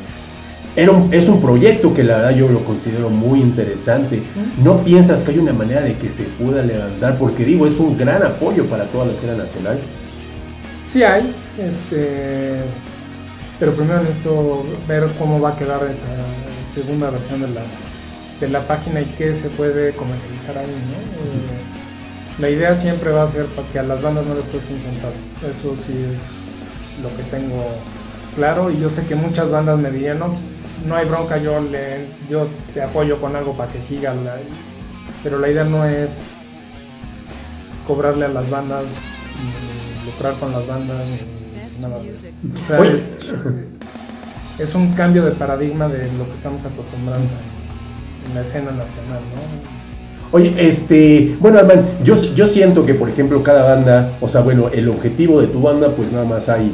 Era un- es un proyecto que la verdad yo lo considero muy interesante. ¿No piensas que hay una manera de que se pueda levantar? Porque digo, es un gran apoyo para toda la escena nacional. Sí hay, este, pero primero necesito ver cómo va a quedar esa segunda versión de la, de la página y qué se puede comercializar ahí, ¿no? Eh, la idea siempre va a ser para que a las bandas no les cueste un centavo. Eso sí es lo que tengo claro y yo sé que muchas bandas me dirían, no, pues, no hay bronca, yo, le, yo te apoyo con algo para que siga, la- pero la idea no es cobrarle a las bandas, ni lucrar con las bandas, ni nada de eso. O sea, es, es un cambio de paradigma de lo que estamos acostumbrados en, en la escena nacional, ¿no? Oye, este, bueno, Armand, yo, yo siento que, por ejemplo, cada banda, o sea, bueno, el objetivo de tu banda, pues nada más hay,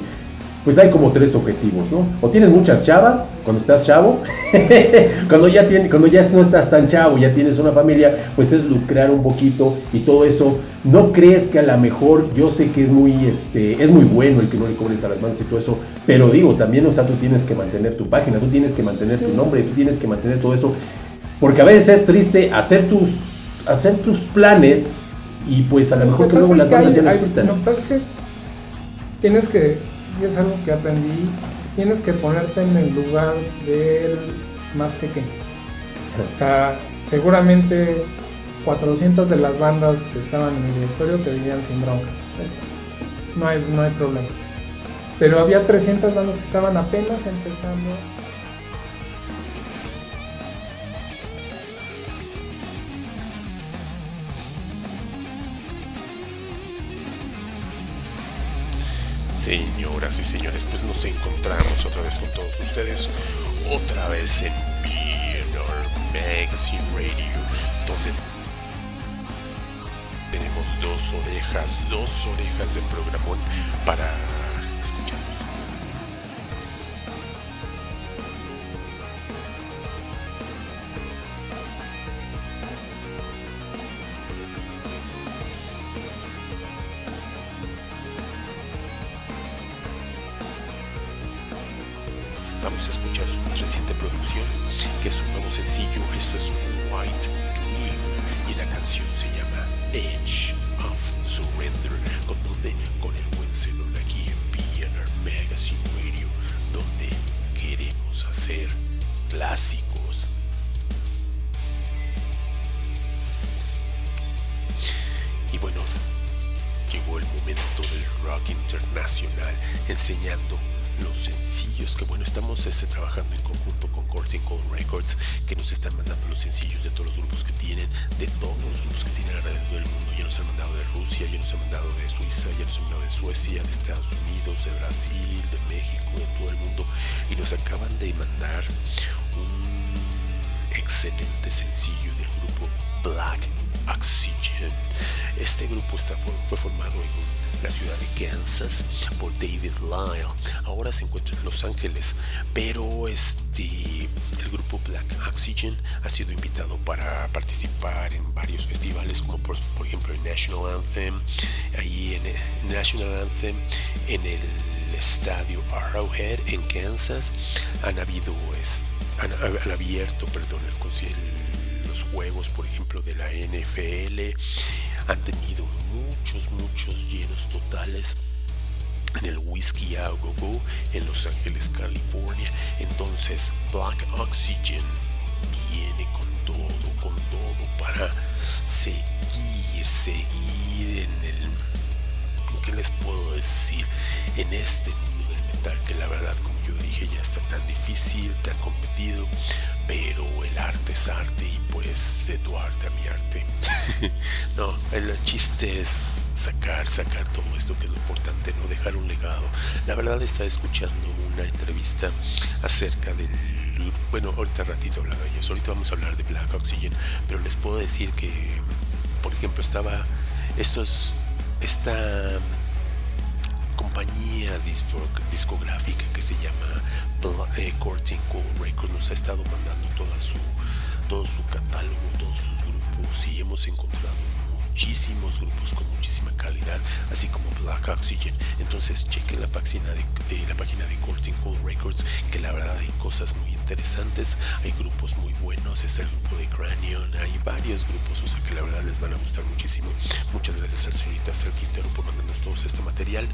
pues hay como tres objetivos, ¿no? O tienes muchas chavas cuando estás chavo, cuando ya tienes, cuando ya no estás tan chavo, ya tienes una familia, pues es lucrar un poquito y todo eso. ¿No crees que a lo mejor, yo sé que es muy, este, es muy bueno el que no le cobres a las bandas y todo eso, pero digo, también, o sea, tú tienes que mantener tu página, tú tienes que mantener tu nombre, tú tienes que mantener todo eso. Porque a veces es triste hacer tus, hacer tus planes y pues a lo mejor Lo que que luego las bandas hay- ya no hay- existen. Lo que pasa es que tienes que, y es algo que aprendí, tienes que ponerte en el lugar del más pequeño. O sea, seguramente 400 de las bandas que estaban en mi directorio te vivían sin bronca. No hay, no hay problema. Pero había 300 bandas que estaban apenas empezando. Señoras y señores, pues nos encontramos otra vez con todos ustedes, otra vez en BNR Magazine Radio, donde tenemos dos orejas, dos orejas de programón para fue formado en la ciudad de Kansas por David Lyle. Ahora se encuentra en Los Ángeles, pero este el grupo Black Oxygen ha sido invitado para participar en varios festivales, como por, por ejemplo el National Anthem, ahí en el National Anthem en el estadio Arrowhead en Kansas han habido es- han, han abierto, perdón, el, el- los juegos, por ejemplo, de la NFL han tenido muchos, muchos llenos totales en el Whiskey A Go Go en Los Ángeles, California. Entonces, Black Oxygen viene con todo, con todo para seguir, seguir en el. ¿Qué les puedo decir? En este mundo del metal que la verdad, como dije, ya está tan difícil, tan competido, pero el arte es arte y pues de tu arte a mi arte. no, el chiste es sacar, sacar todo esto que es lo importante, no dejar un legado. La verdad está escuchando una entrevista acerca del bueno, ahorita ratito hablaba de ellos, ahorita vamos a hablar de Black Oxygen, pero les puedo decir que, por ejemplo, estaba estos, esta compañía discográfica que se llama eh, Courting Call Records nos ha estado mandando toda su, todo su catálogo, todos sus grupos y hemos encontrado muchísimos grupos con muchísima calidad, así como Black Oxygen. Entonces chequen la página de, de la página de Courting Call Records, que la verdad hay cosas muy interesantes, hay grupos muy buenos, está el grupo de Cranion, hay varios grupos, o sea que la verdad les van a gustar muchísimo. Muchas gracias al señorita Sal Quintero por mandarnos todo este material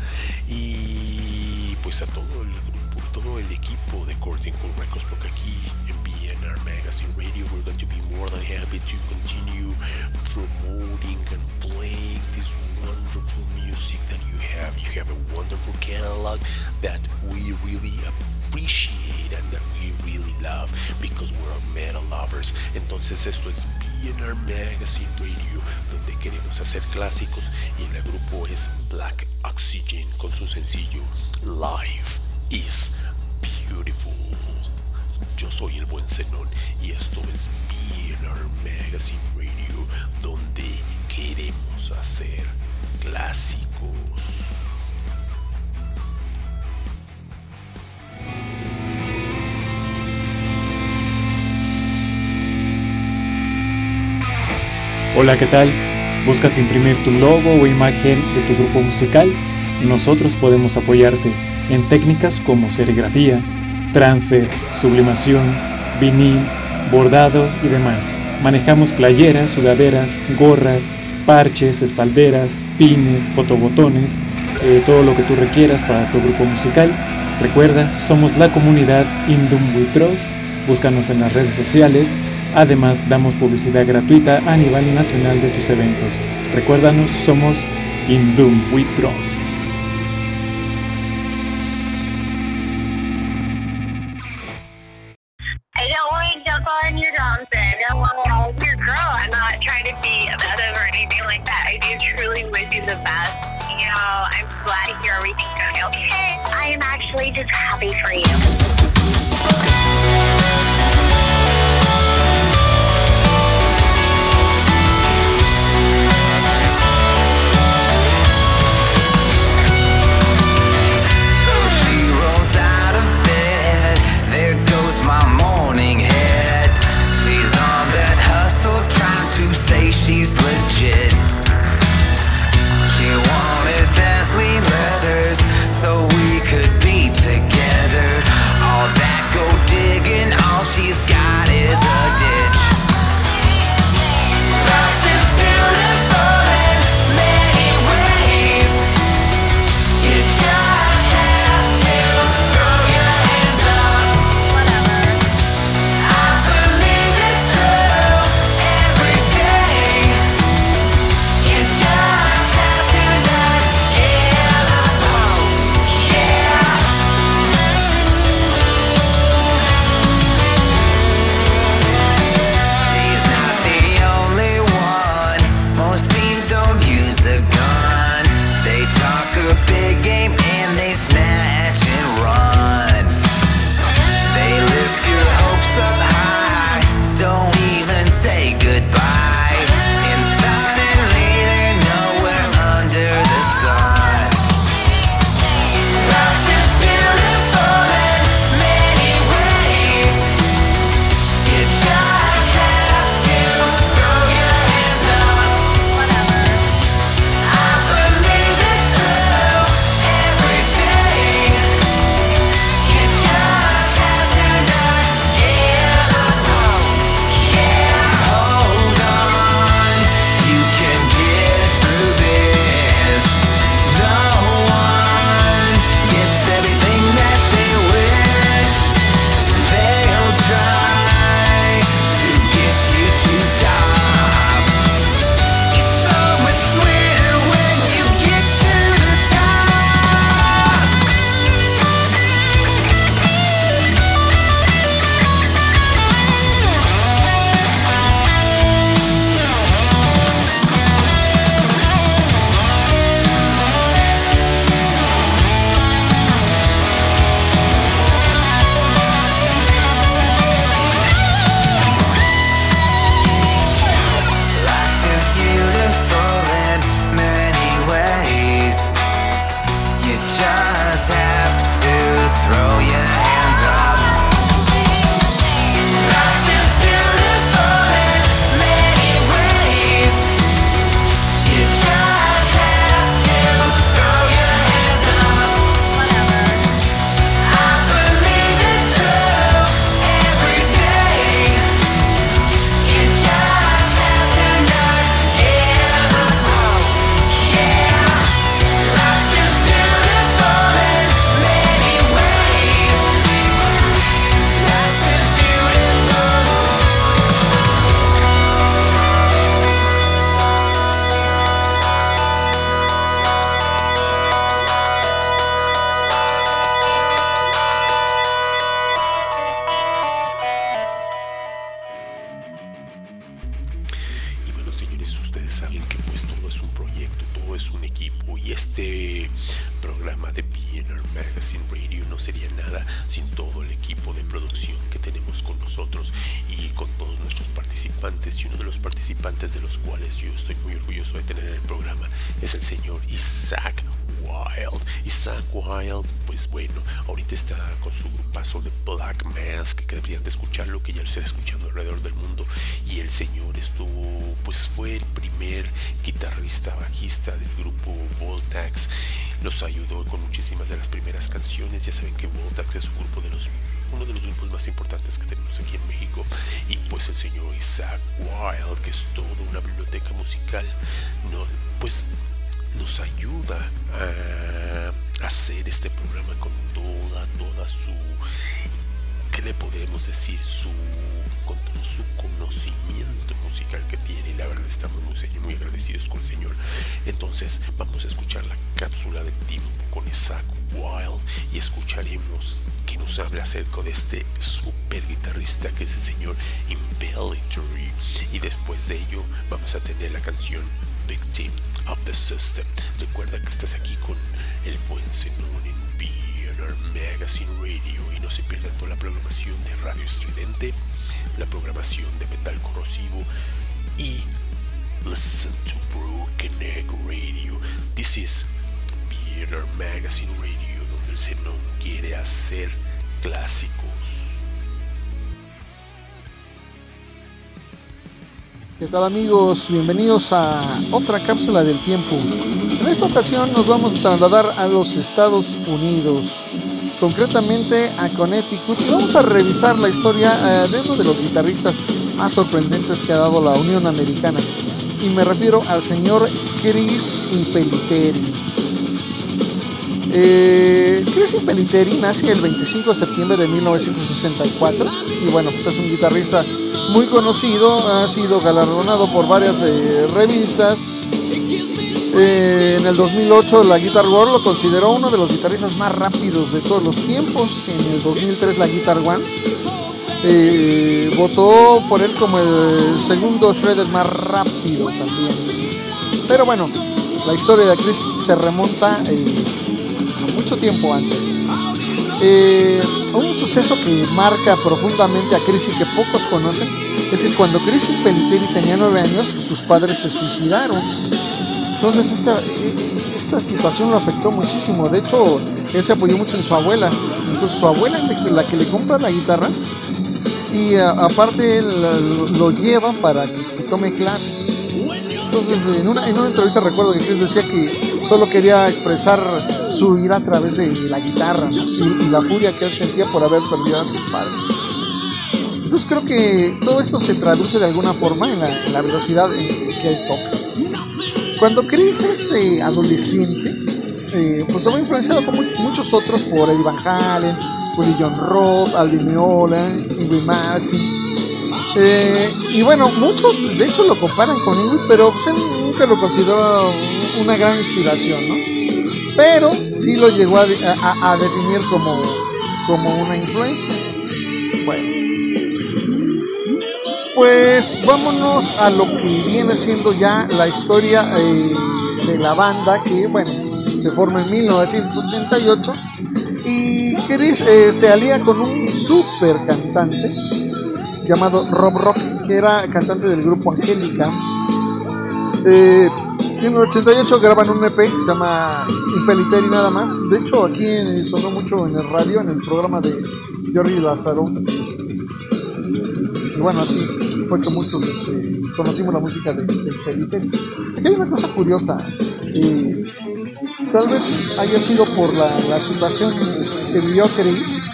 y pues a todo el grupo, todo el equipo de Courting Call Records, porque aquí en BNR Magazine Radio we're going to be more than happy to continue promoting and playing this wonderful music that you have. You have a wonderful catalog that we really appreciate and that we really love because we're metal lovers. Entonces esto es BNR Magazine Radio donde queremos hacer clásicos y el grupo es Black Oxygen con su sencillo Life is Beautiful. Yo soy el buen Zenón y esto es BNR Magazine Radio donde queremos hacer clásicos. Hola, ¿qué tal? ¿Buscas imprimir tu logo o imagen de tu grupo musical? Nosotros podemos apoyarte en técnicas como serigrafía, trance, sublimación, vinil, bordado y demás. Manejamos playeras, sudaderas, gorras, parches, espalderas, pines, fotobotones, eh, todo lo que tú requieras para tu grupo musical. Recuerda, somos la comunidad Indumbuitros. Búscanos en las redes sociales. Además, damos publicidad gratuita a nivel nacional de tus eventos. Recuérdanos, somos Indumbuitros. Le podremos decir? su con todo su conocimiento musical que tiene. Y la verdad estamos muy, muy agradecidos con el señor. Entonces vamos a escuchar la cápsula del tiempo con Isaac Wilde y escucharemos que nos habla acerca de este super guitarrista que es el señor Impellitory y después de ello vamos a tener la canción Victim of the System. Recuerda que estás aquí con el buen BNR Magazine Radio y no se pierdan toda la programación de Radio Estridente la programación de Metal Corrosivo y Listen to Broken Egg Radio This is BNR Magazine Radio donde el Zenón quiere hacer clásicos. ¿Qué tal amigos? Bienvenidos a otra cápsula del tiempo. En esta ocasión nos vamos a trasladar a los Estados Unidos, concretamente a Connecticut, y vamos a revisar la historia eh, de uno de los guitarristas más sorprendentes que ha dado la Unión Americana. Y me refiero al señor Chris Impeliteri. Eh, Chris Impeliteri nace el 25 de septiembre de 1964 y bueno, pues es un guitarrista muy conocido, ha sido galardonado por varias eh, revistas. Eh, en el 2008 la Guitar World lo consideró uno de los guitarristas más rápidos de todos los tiempos. En el 2003 la Guitar One eh, votó por él como el segundo shredder más rápido también. Pero bueno, la historia de Chris se remonta eh, mucho tiempo antes. Eh, un suceso que marca profundamente a Chris y que pocos conocen es que cuando Chris Peliteri tenía nueve años, sus padres se suicidaron. Entonces esta, esta situación lo afectó muchísimo. De hecho, él se apoyó mucho en su abuela. Entonces su abuela es la que le compra la guitarra y aparte él, lo lleva para que, que, tome clases. Entonces en una, en una entrevista recuerdo que Chris decía que solo quería expresar su ira a través de la guitarra y, la furia que él sentía por haber perdido a sus padres. Entonces creo que todo esto se traduce de alguna forma en la, velocidad en que él toca. Cuando Chris es eh, adolescente, eh, pues va influenciado como muchos otros por Eddie Van Halen, Willie John Roth, Aldi Meola, Ingrid Massey. Eh, y bueno, muchos de hecho lo comparan con Ingrid, pero pues, él nunca lo consideró una gran inspiración, ¿no? Pero sí lo llegó a, a, a definir como, como una influencia. Bueno, pues vámonos a lo que viene siendo ya la historia eh, de la banda que, bueno, se forma en 1988 y Chris eh, se alía con un super cantante llamado Rob Rock, que era cantante del grupo Angélica. Eh, en el 88 graban un EP que se llama Impeliteri nada más. De hecho, aquí sonó mucho en el radio, en el programa de Jordi Lázaro. Y bueno, así fue que muchos este, conocimos la música de, de Impeliteri. Aquí hay una cosa curiosa. Eh, tal vez haya sido por la, situación que vivió Chris.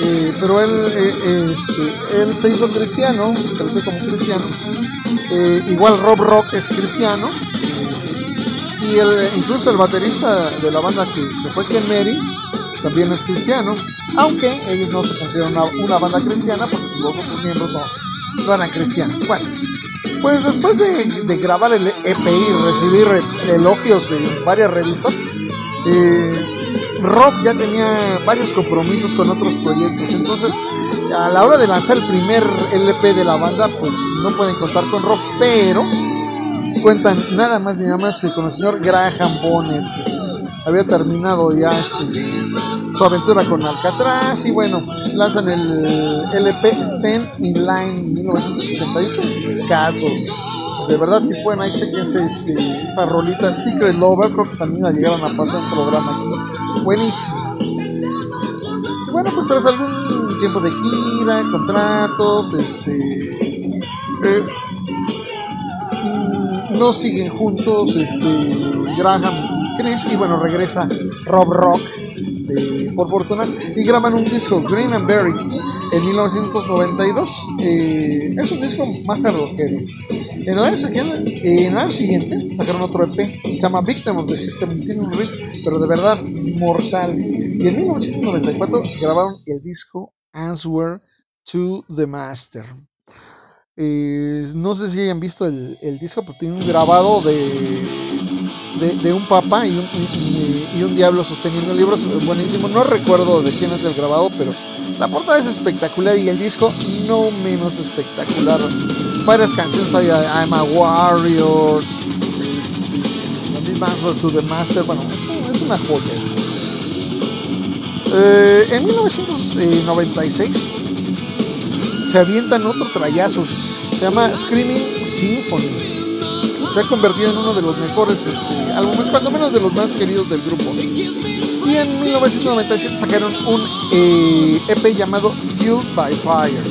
Eh, pero él, eh, este, él se hizo cristiano, creció como cristiano. Eh, igual Rob Rock es cristiano. y el, incluso el baterista de la banda que, que, fue Ken Mary también es cristiano. Aunque ellos no se consideran una, una banda cristiana porque los otros miembros no, no eran cristianos. Bueno, pues después de, grabar el EP y recibir elogios de varias revistas, eh, Rob ya tenía varios compromisos con otros proyectos. Entonces, a la hora de lanzar el primer LP de la banda, pues no pueden contar con Rob, pero cuentan nada más ni nada más que con el señor Graham Bonnet, había terminado ya este, su aventura con Alcatraz y bueno, lanzan el LP Stand in Line 1988, escaso. De verdad, si pueden, ahí chequense este, esa rolita Secret Lover, creo que también la llegaron a pasar un programa aquí. Buenísimo. Y bueno, pues tras algún tiempo de gira, contratos, este. Eh, no siguen juntos, este. Graham Y bueno, regresa Rob Rock, por fortuna, y graban un disco, Green and Berry, en 1992. Eh, es un disco más rockero. En el, año siguiente, en el año siguiente sacaron otro EP, se llama Victim of the System, tiene un riff, pero de verdad mortal. Y en 1994 grabaron el disco Answer to the Master. Eh, no sé si hayan visto el, el disco, pero tiene un grabado de, de, un papá y un, y, y un diablo sosteniendo el libro. Es buenísimo. No recuerdo de quién es el grabado, pero la portada es espectacular y el disco no menos espectacular. Varias canciones hay, I'm a Warrior, misma Answer to the Master. Bueno, es una joya. Eh, en 1996 se avientan otro trayazo. Se llama Screaming Symphony. Se ha convertido en uno de los mejores este, álbumes, cuando menos de los más queridos del grupo. Y en 1997 sacaron un eh, EP llamado Fueled by Fire.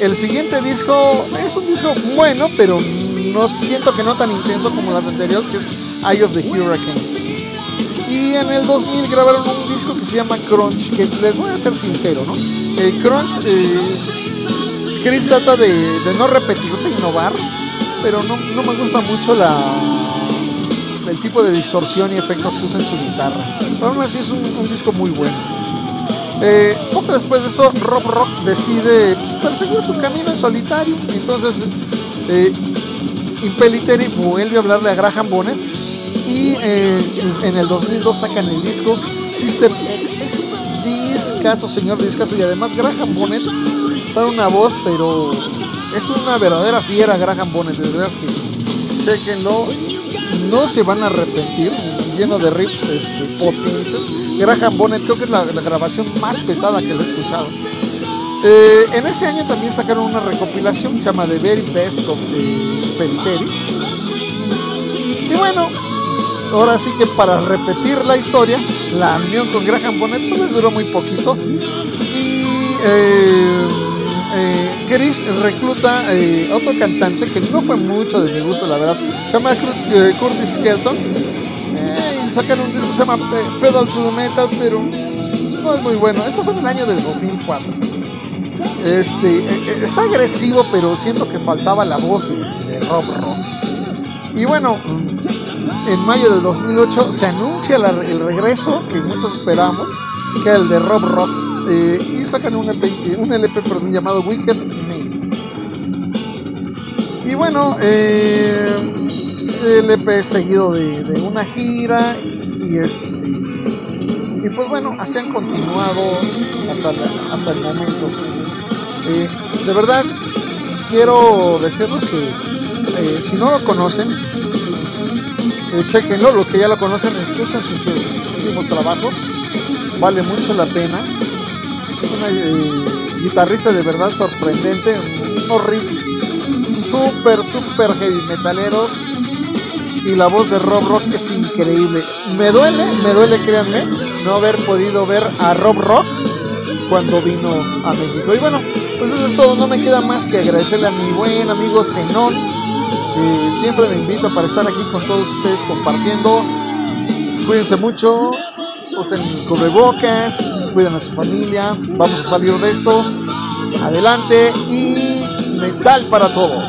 El siguiente disco es un disco bueno, pero no siento que no tan intenso como las anteriores, que es Eye of the Hurricane. Y en el 2000 grabaron un disco que se llama Crunch, que les voy a ser sincero, ¿no? Eh, Crunch, eh, Chris trata de no repetirse, innovar, pero no, no me gusta mucho la el tipo de distorsión y efectos que usa en su guitarra. Pero aún así es un, disco muy bueno. Eh, poco después de eso, Rob Rock decide pues, perseguir su camino en solitario. Entonces, eh, Impeliteri vuelve a hablarle a Graham Bonnet y eh, en el 2002 sacan el disco System X. Es un discazo, señor discazo. Y además Graham Bonnet da una voz, pero es una verdadera fiera Graham Bonnet. De verdad que chequenlo. No se van a arrepentir. Lleno de riffs este, potentes. Graham Bonnet creo que es la, grabación más pesada que le he escuchado. Eh, en ese año también sacaron una recopilación que se llama The Very Best of the Peliteri. Y bueno, ahora sí que para repetir la historia, la unión con Graham Bonnet pues les duró muy poquito. Y eh, eh, Chris recluta eh, otro cantante que no fue mucho de mi gusto, la verdad. Se llama eh, Curtis Skelton. Eh, y sacan un disco que se llama Pe- Pedal to the Metal, pero no es muy bueno. Esto fue en el año del 2004. Este, eh, está agresivo, pero siento que faltaba la voz de, Rob Rock. Y bueno, en mayo del 2008 se anuncia el regreso que muchos esperamos, que era el de Rob Rock, y sacan un, EP, un LP perdón, llamado Wicked bueno, eh, el EP seguido de, una gira y este y pues bueno, así han continuado hasta, la- hasta el momento. Eh, de verdad, quiero decirles que eh, si no lo conocen, chequenlo, los que ya lo conocen, escuchen sus, últimos trabajos, vale mucho la pena. Una guitarrista de verdad sorprendente, unos riffs súper, súper heavy metaleros y la voz de Rob Rock es increíble. Me duele, me duele, créanme, no haber podido ver a Rob Rock cuando vino a México. Y bueno, pues eso es todo. No me queda más que agradecerle a mi buen amigo Zenón, que siempre me invita para estar aquí con todos ustedes compartiendo. Cuídense mucho, usen cubrebocas, cuiden a su familia. Vamos a salir de esto. Adelante y metal para todos.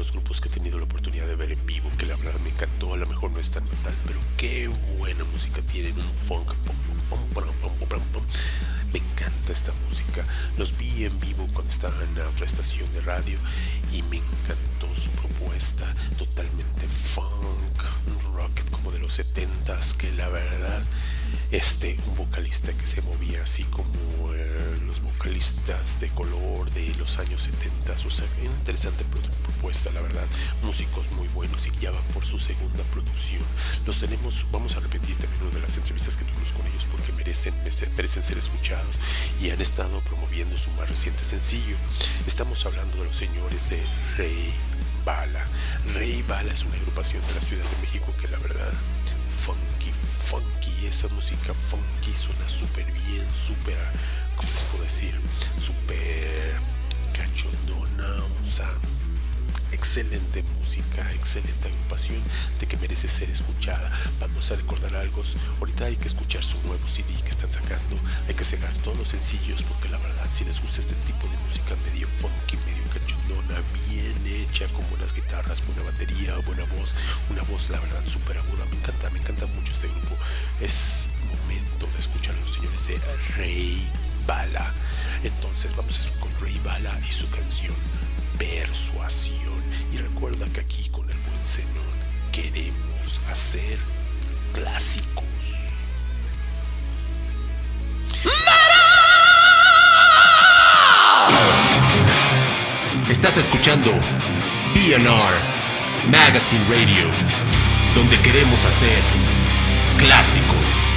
Los grupos que he tenido la oportunidad de ver en vivo, que la verdad me encantó, a lo mejor no es tan metal, pero qué buena música tienen, un funk. Me encanta esta música. Los vi en vivo cuando estaban en otra estación de radio y me encantó su propuesta, totalmente funk, un rock como de los 70s, que la verdad, este, un vocalista que se movía así como eh, los vocalistas de color de los años 70, o sea, una interesante pro- propuesta, la verdad, músicos muy buenos y ya van por su segunda producción. Los tenemos, vamos a repetir también una de las entrevistas que tuvimos con ellos porque merecen, merece- merecen ser escuchados y han estado promoviendo su más reciente sencillo. Estamos hablando de los señores de Rey Bala. Rey Bala es una agrupación de la Ciudad de México que la verdad, funky, funky, esa música funky suena súper bien, súper, ¿cómo les puedo decir? Súper cachondona, o sea, excelente música, excelente agrupación de que merece ser escuchada. Vamos a recordar algo. Ahorita hay que escuchar su nuevo CD que están sacando. Hay que sacar todos los sencillos porque la verdad, si les gusta este tipo de música medio funky, medio bien hecha, con buenas guitarras, buena batería, buena voz, una voz, la verdad, súper aguda. Me encanta, me encanta mucho este grupo. Es momento de escuchar a los señores de Rey Bala. Entonces vamos a con Rey Bala y su canción Persuasión. Y recuerda que aquí con el buen Zenón queremos hacer clásicos. Estás escuchando BNR Magazine Radio, donde queremos hacer clásicos.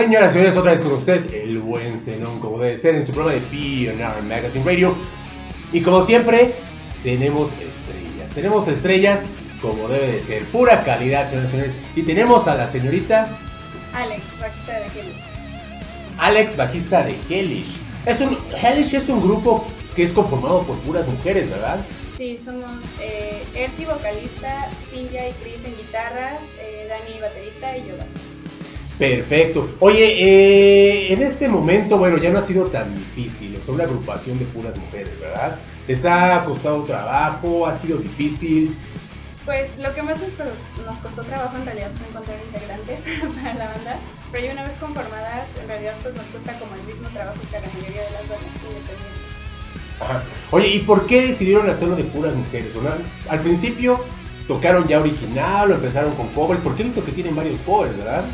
Señoras y señores, otra vez con ustedes, el buen Zenón, como debe ser, en su programa de PNR Magazine Radio. Y como siempre, tenemos estrellas. Tenemos estrellas como debe de ser, pura calidad, señoras y señores. Y tenemos a la señorita Alex, bajista de Helix. Alex, bajista de Hellish. Es un, Hellish es un grupo que es conformado por puras mujeres, ¿verdad? Sí, somos eh, Erti vocalista, Cinja y Chris en guitarras, eh, Dani baterista y yo. Perfecto. Oye, eh, en este momento, bueno, ya no ha sido tan difícil. Es una agrupación de puras mujeres, ¿verdad? ¿Les ha costado trabajo? ¿Ha sido difícil? Pues lo que más nos, co- nos costó trabajo en realidad fue encontrar integrantes para la banda, pero ya una vez conformadas, en realidad pues nos cuesta como el mismo trabajo que a la mayoría de las bandas independientes. Ajá. Oye, ¿y por qué decidieron hacerlo de puras mujeres? ¿O no? Al principio tocaron ya original o empezaron con covers, porque he visto que tienen varios covers, ¿verdad?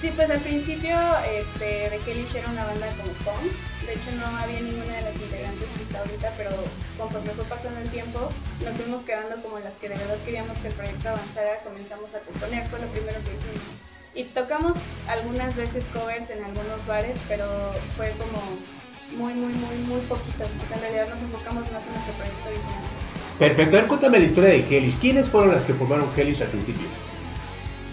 Sí, pues al principio este, Kelly era una banda como punk. De hecho, no había ninguna de las integrantes hasta ahorita, pero conforme fue pasando el tiempo, nos fuimos quedando como las que de verdad queríamos que el proyecto avanzara. Comenzamos a componer, fue lo primero que hicimos. Y tocamos algunas veces covers en algunos bares, pero fue como muy, muy, muy, muy poquitas. porque En realidad nos enfocamos más en nuestro proyecto original. Perfecto, a ver, cuéntame la historia de Hellish. ¿Quiénes fueron las que formaron Hellish al principio?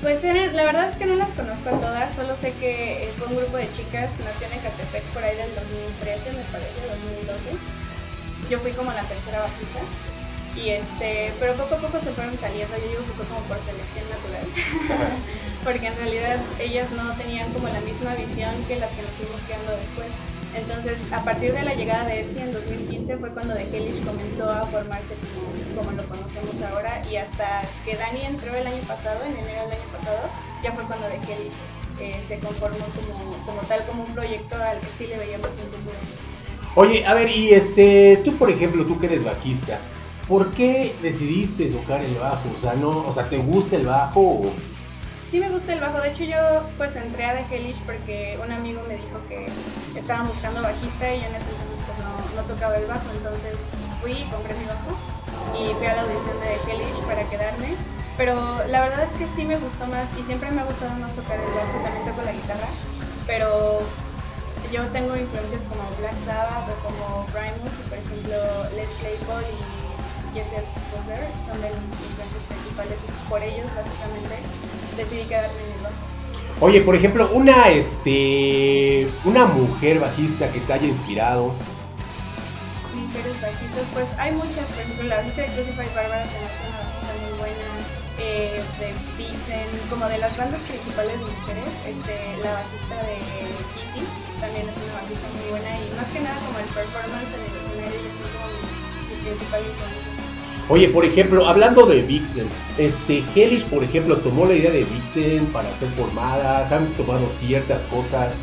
Pues la verdad es que no las conozco a todas, solo sé que eh, fue un grupo de chicas, nació en Ecatepec por ahí del 2013, me parece, 2012. Yo fui como la tercera bajista. Y este, pero poco a poco se fueron saliendo, yo digo que fue como por selección natural. Porque en realidad ellas no tenían como la misma visión que las que nos fuimos quedando después. Entonces, a partir de la llegada de Etsy en 2015 fue cuando The Hellish comenzó a formarse como, como lo conocemos ahora y hasta que Dani entró el año pasado, en enero del año pasado, ya fue cuando The Hellish eh, se conformó como, como tal, como un proyecto al que sí le veíamos un futuro. Oye, a ver, y este, tú por ejemplo, tú que eres bajista, ¿por qué decidiste tocar el bajo? O sea, no, o sea, ¿te gusta el bajo? o- Sí me gusta el bajo, de hecho yo pues entré a The Hellish porque un amigo me dijo que estaban buscando bajista y yo en ese entonces pues no, tocaba el bajo, entonces fui y compré mi bajo y fui a la audición de The Hellish para quedarme, pero la verdad es que sí me gustó más y siempre me ha gustado más tocar el bajo, también toco la guitarra, pero yo tengo influencias como Black Sabbath o como Primus por ejemplo Les Claypool y Jesse Poser son de mis influencias principales por ellos básicamente decidí quedarme en el bajo. Oye, por ejemplo, una, este, una mujer bajista que te haya inspirado. Mujeres bajistas, pues hay muchas, por ejemplo la bajista de Crucified Barbara se hace una bajista muy buena, eh, de como de las bandas principales de mujeres, este, la bajista de Kitty también es una bajista muy buena y más que nada como el performance en el escenario yo creo como mi principal influencia. Oye, por ejemplo, hablando de Vixen, este, Hellish, por ejemplo, tomó la idea de Vixen para hacer formadas, han tomado ciertas cosas.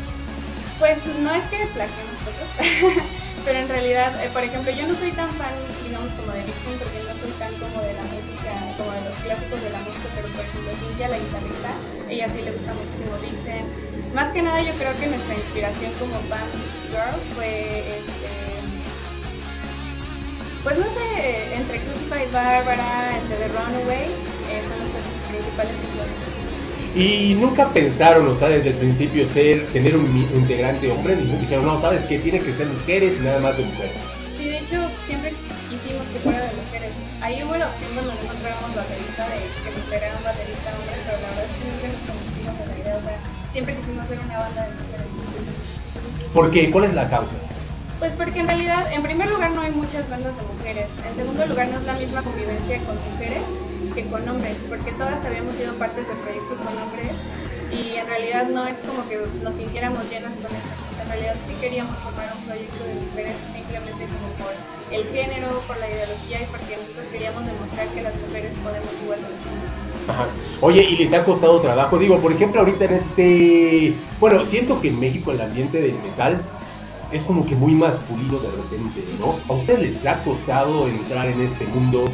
Pues no es que plagiemos nosotros, pero en realidad, eh, por ejemplo, yo no soy tan fan, digamos, como de Vixen, porque no soy tan como de la música, como de los clásicos de la música, pero por ejemplo, Cintia, la guitarrista, ella sí le gusta muchísimo Vixen. Más que nada, yo creo que nuestra inspiración como band girl fue, este, pues no sé, entre Crucified Barbara, entre The Runaway, eh, son nuestras principales. Y nunca pensaron, o sea, desde el principio ser, tener un, integrante hombre, ni dijeron, no, sabes que tiene que ser mujeres y nada más de mujeres. Sí, de hecho, siempre quisimos que fuera de mujeres. Ahí hubo la opción donde no encontrábamos baterista de que nos integrara un baterista hombre, pero la verdad es que nunca nos convencimos de la idea. O sea, siempre quisimos hacer una banda de mujeres. ¿Por qué? ¿Cuál es la causa? Pues porque en realidad, en primer lugar, no hay muchas bandas de mujeres. En segundo lugar, no es la misma convivencia con mujeres que con hombres, porque todas habíamos sido partes de proyectos con hombres y en realidad no es como que nos sintiéramos llenas con esto. En realidad sí queríamos formar un proyecto de mujeres simplemente como por el género, por la ideología y porque nosotros queríamos demostrar que las mujeres podemos igual. Ajá. Oye, ¿y les ha costado trabajo? Digo, por ejemplo, ahorita en este... Bueno, siento que en México el ambiente del metal es como que muy masculino de repente, ¿no? ¿A ustedes les ha costado entrar en este mundo?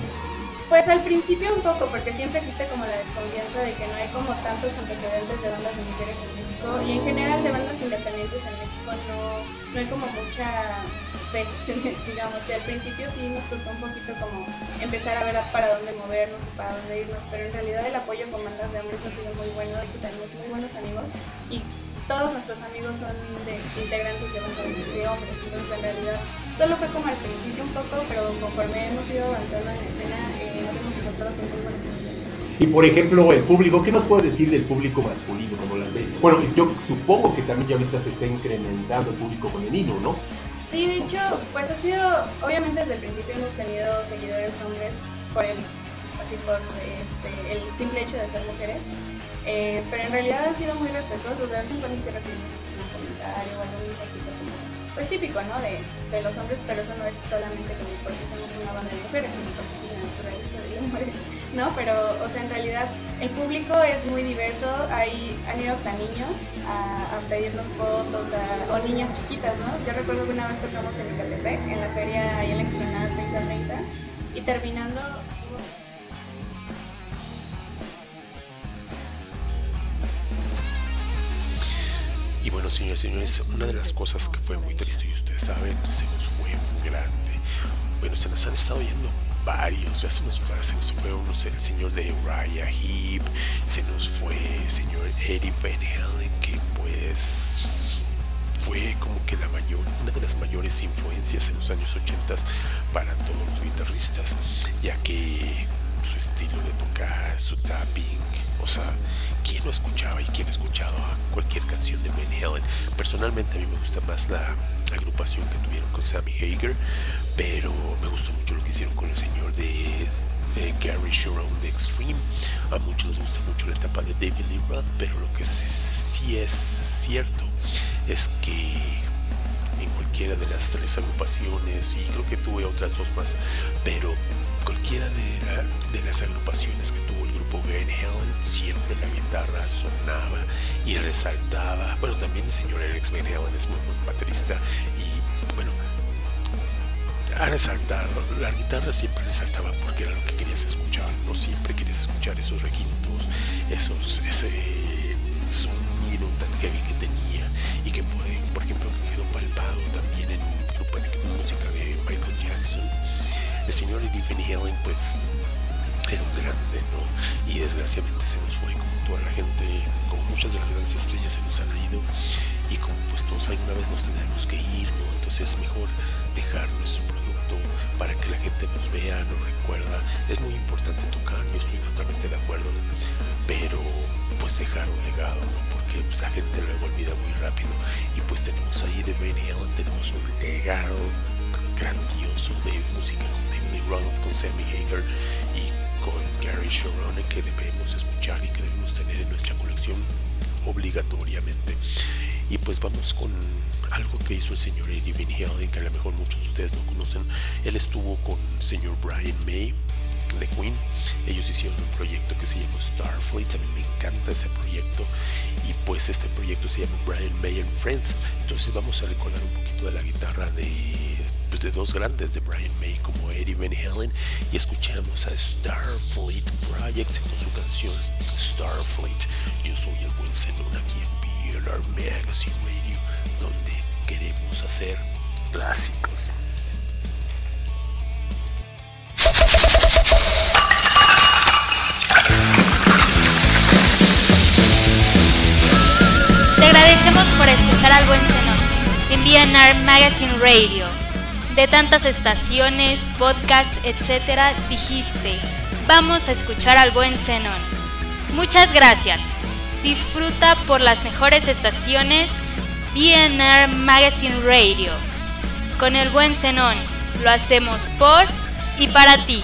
Pues al principio un poco, porque siempre existe como la desconfianza de que no hay como tantos antecedentes de bandas de mujeres en México y en general de bandas independientes en México no, no hay como mucha fe, digamos, que al principio sí nos costó un poquito como empezar a ver para dónde movernos y para dónde irnos, pero en realidad el apoyo con bandas de hombres ha sido muy bueno, hecho tenemos muy buenos amigos y todos nuestros amigos son de integrantes de de hombres, entonces en realidad solo fue como al principio un poco, pero conforme hemos ido avanzando en la escena, eh, nos hemos encontrado con muy buenos amigos. Y por ejemplo, el público, ¿qué nos puedes decir del público masculino? Como la ve? Bueno, yo supongo que también ya ahorita se está incrementando el público femenino, ¿no? Sí, de hecho, pues ha sido, obviamente desde el principio hemos tenido seguidores hombres por el, así por este, el simple hecho de ser mujeres, eh, pero en realidad han sido muy respetuosos, de vez en cuando sí recibimos un comentario o mensajito como, pues típico, ¿no? De, de los hombres, pero eso no es solamente como porque somos una banda de mujeres, sino porque es la naturaleza del hombre, ¿no? Pero, o sea, en realidad el público es muy diverso, hay, han ido hasta niños a, pedirnos fotos, o niñas chiquitas, ¿no? Yo recuerdo que una vez tocamos en Ecatepec, en la feria ahí en la explanada 3030, y terminando... bueno, señores y señores, una de las cosas que fue muy triste, y ustedes saben, se nos fue un grande. Bueno, se nos han estado yendo varios, ya se nos fue, se nos fue uno, el señor de Uriah Heep, se nos fue el señor Eddie Van Halen, que pues fue como que la mayor, una de las mayores influencias en los años 80 para todos los guitarristas, ya que su estilo de tocar, su tapping, o sea, ¿quién no escuchaba y quién ha escuchado cualquier canción de Van Halen? Personalmente a mí me gusta más la agrupación que tuvieron con Sammy Hager, pero me gustó mucho lo que hicieron con el señor de, de Gary Sharon de Extreme. A muchos les gusta mucho la etapa de David Lee Roth, pero lo que sí, sí es cierto es que en cualquiera de las tres agrupaciones, y creo que tuve otras dos más, pero cualquiera de, la- de las agrupaciones que tuvo el grupo Van Halen, siempre la guitarra sonaba y resaltaba. Bueno, también el señor Alex Van Halen es muy buen baterista y bueno, ha resaltado, la guitarra siempre resaltaba porque era lo que querías escuchar, no siempre querías escuchar esos requintos, esos, ese sonido tan heavy que tenía y que puede, por ejemplo, quedó palpado también en de música de Michael Jackson. El señor Eddie Van Halen, pues, era un grande, ¿no? Y desgraciadamente se nos fue como toda la gente, como muchas de las grandes estrellas se nos han ido y como pues todos alguna vez nos tendremos que ir, ¿no? Entonces es mejor dejar nuestro producto para que la gente nos vea, nos recuerda. Es muy importante tocar, yo estoy totalmente de acuerdo, pero pues dejar un legado, ¿no? Porque pues, la gente luego olvida muy rápido y pues tenemos ahí de Van Halen, tenemos un legado grandioso de música con David Roth, con Sammy Hagar y con Gary Sharon que debemos escuchar y que debemos tener en nuestra colección obligatoriamente. Y pues vamos con algo que hizo el señor Eddie Van Halen, que a lo mejor muchos de ustedes no conocen. Él estuvo con el señor Brian May de Queen. Ellos hicieron un proyecto que se llama Starfleet. Mí me encanta ese proyecto. Y pues este proyecto se llama Brian May and Friends. Entonces vamos a recordar un poquito de la guitarra de, pues de dos grandes de Brian May como Eddie Van Halen. Y escuchamos a Starfleet Project con su canción Starfleet. Yo soy el buen Zenón aquí en BLR Magazine Radio, donde queremos hacer clásicos. Te agradecemos por escuchar al buen Zenón en BNR Magazine Radio. De tantas estaciones, podcasts, etcétera, dijiste, vamos a escuchar al buen Zenón. Muchas gracias. Disfruta por las mejores estaciones BNR Magazine Radio. Con el buen Zenón, lo hacemos por y para ti.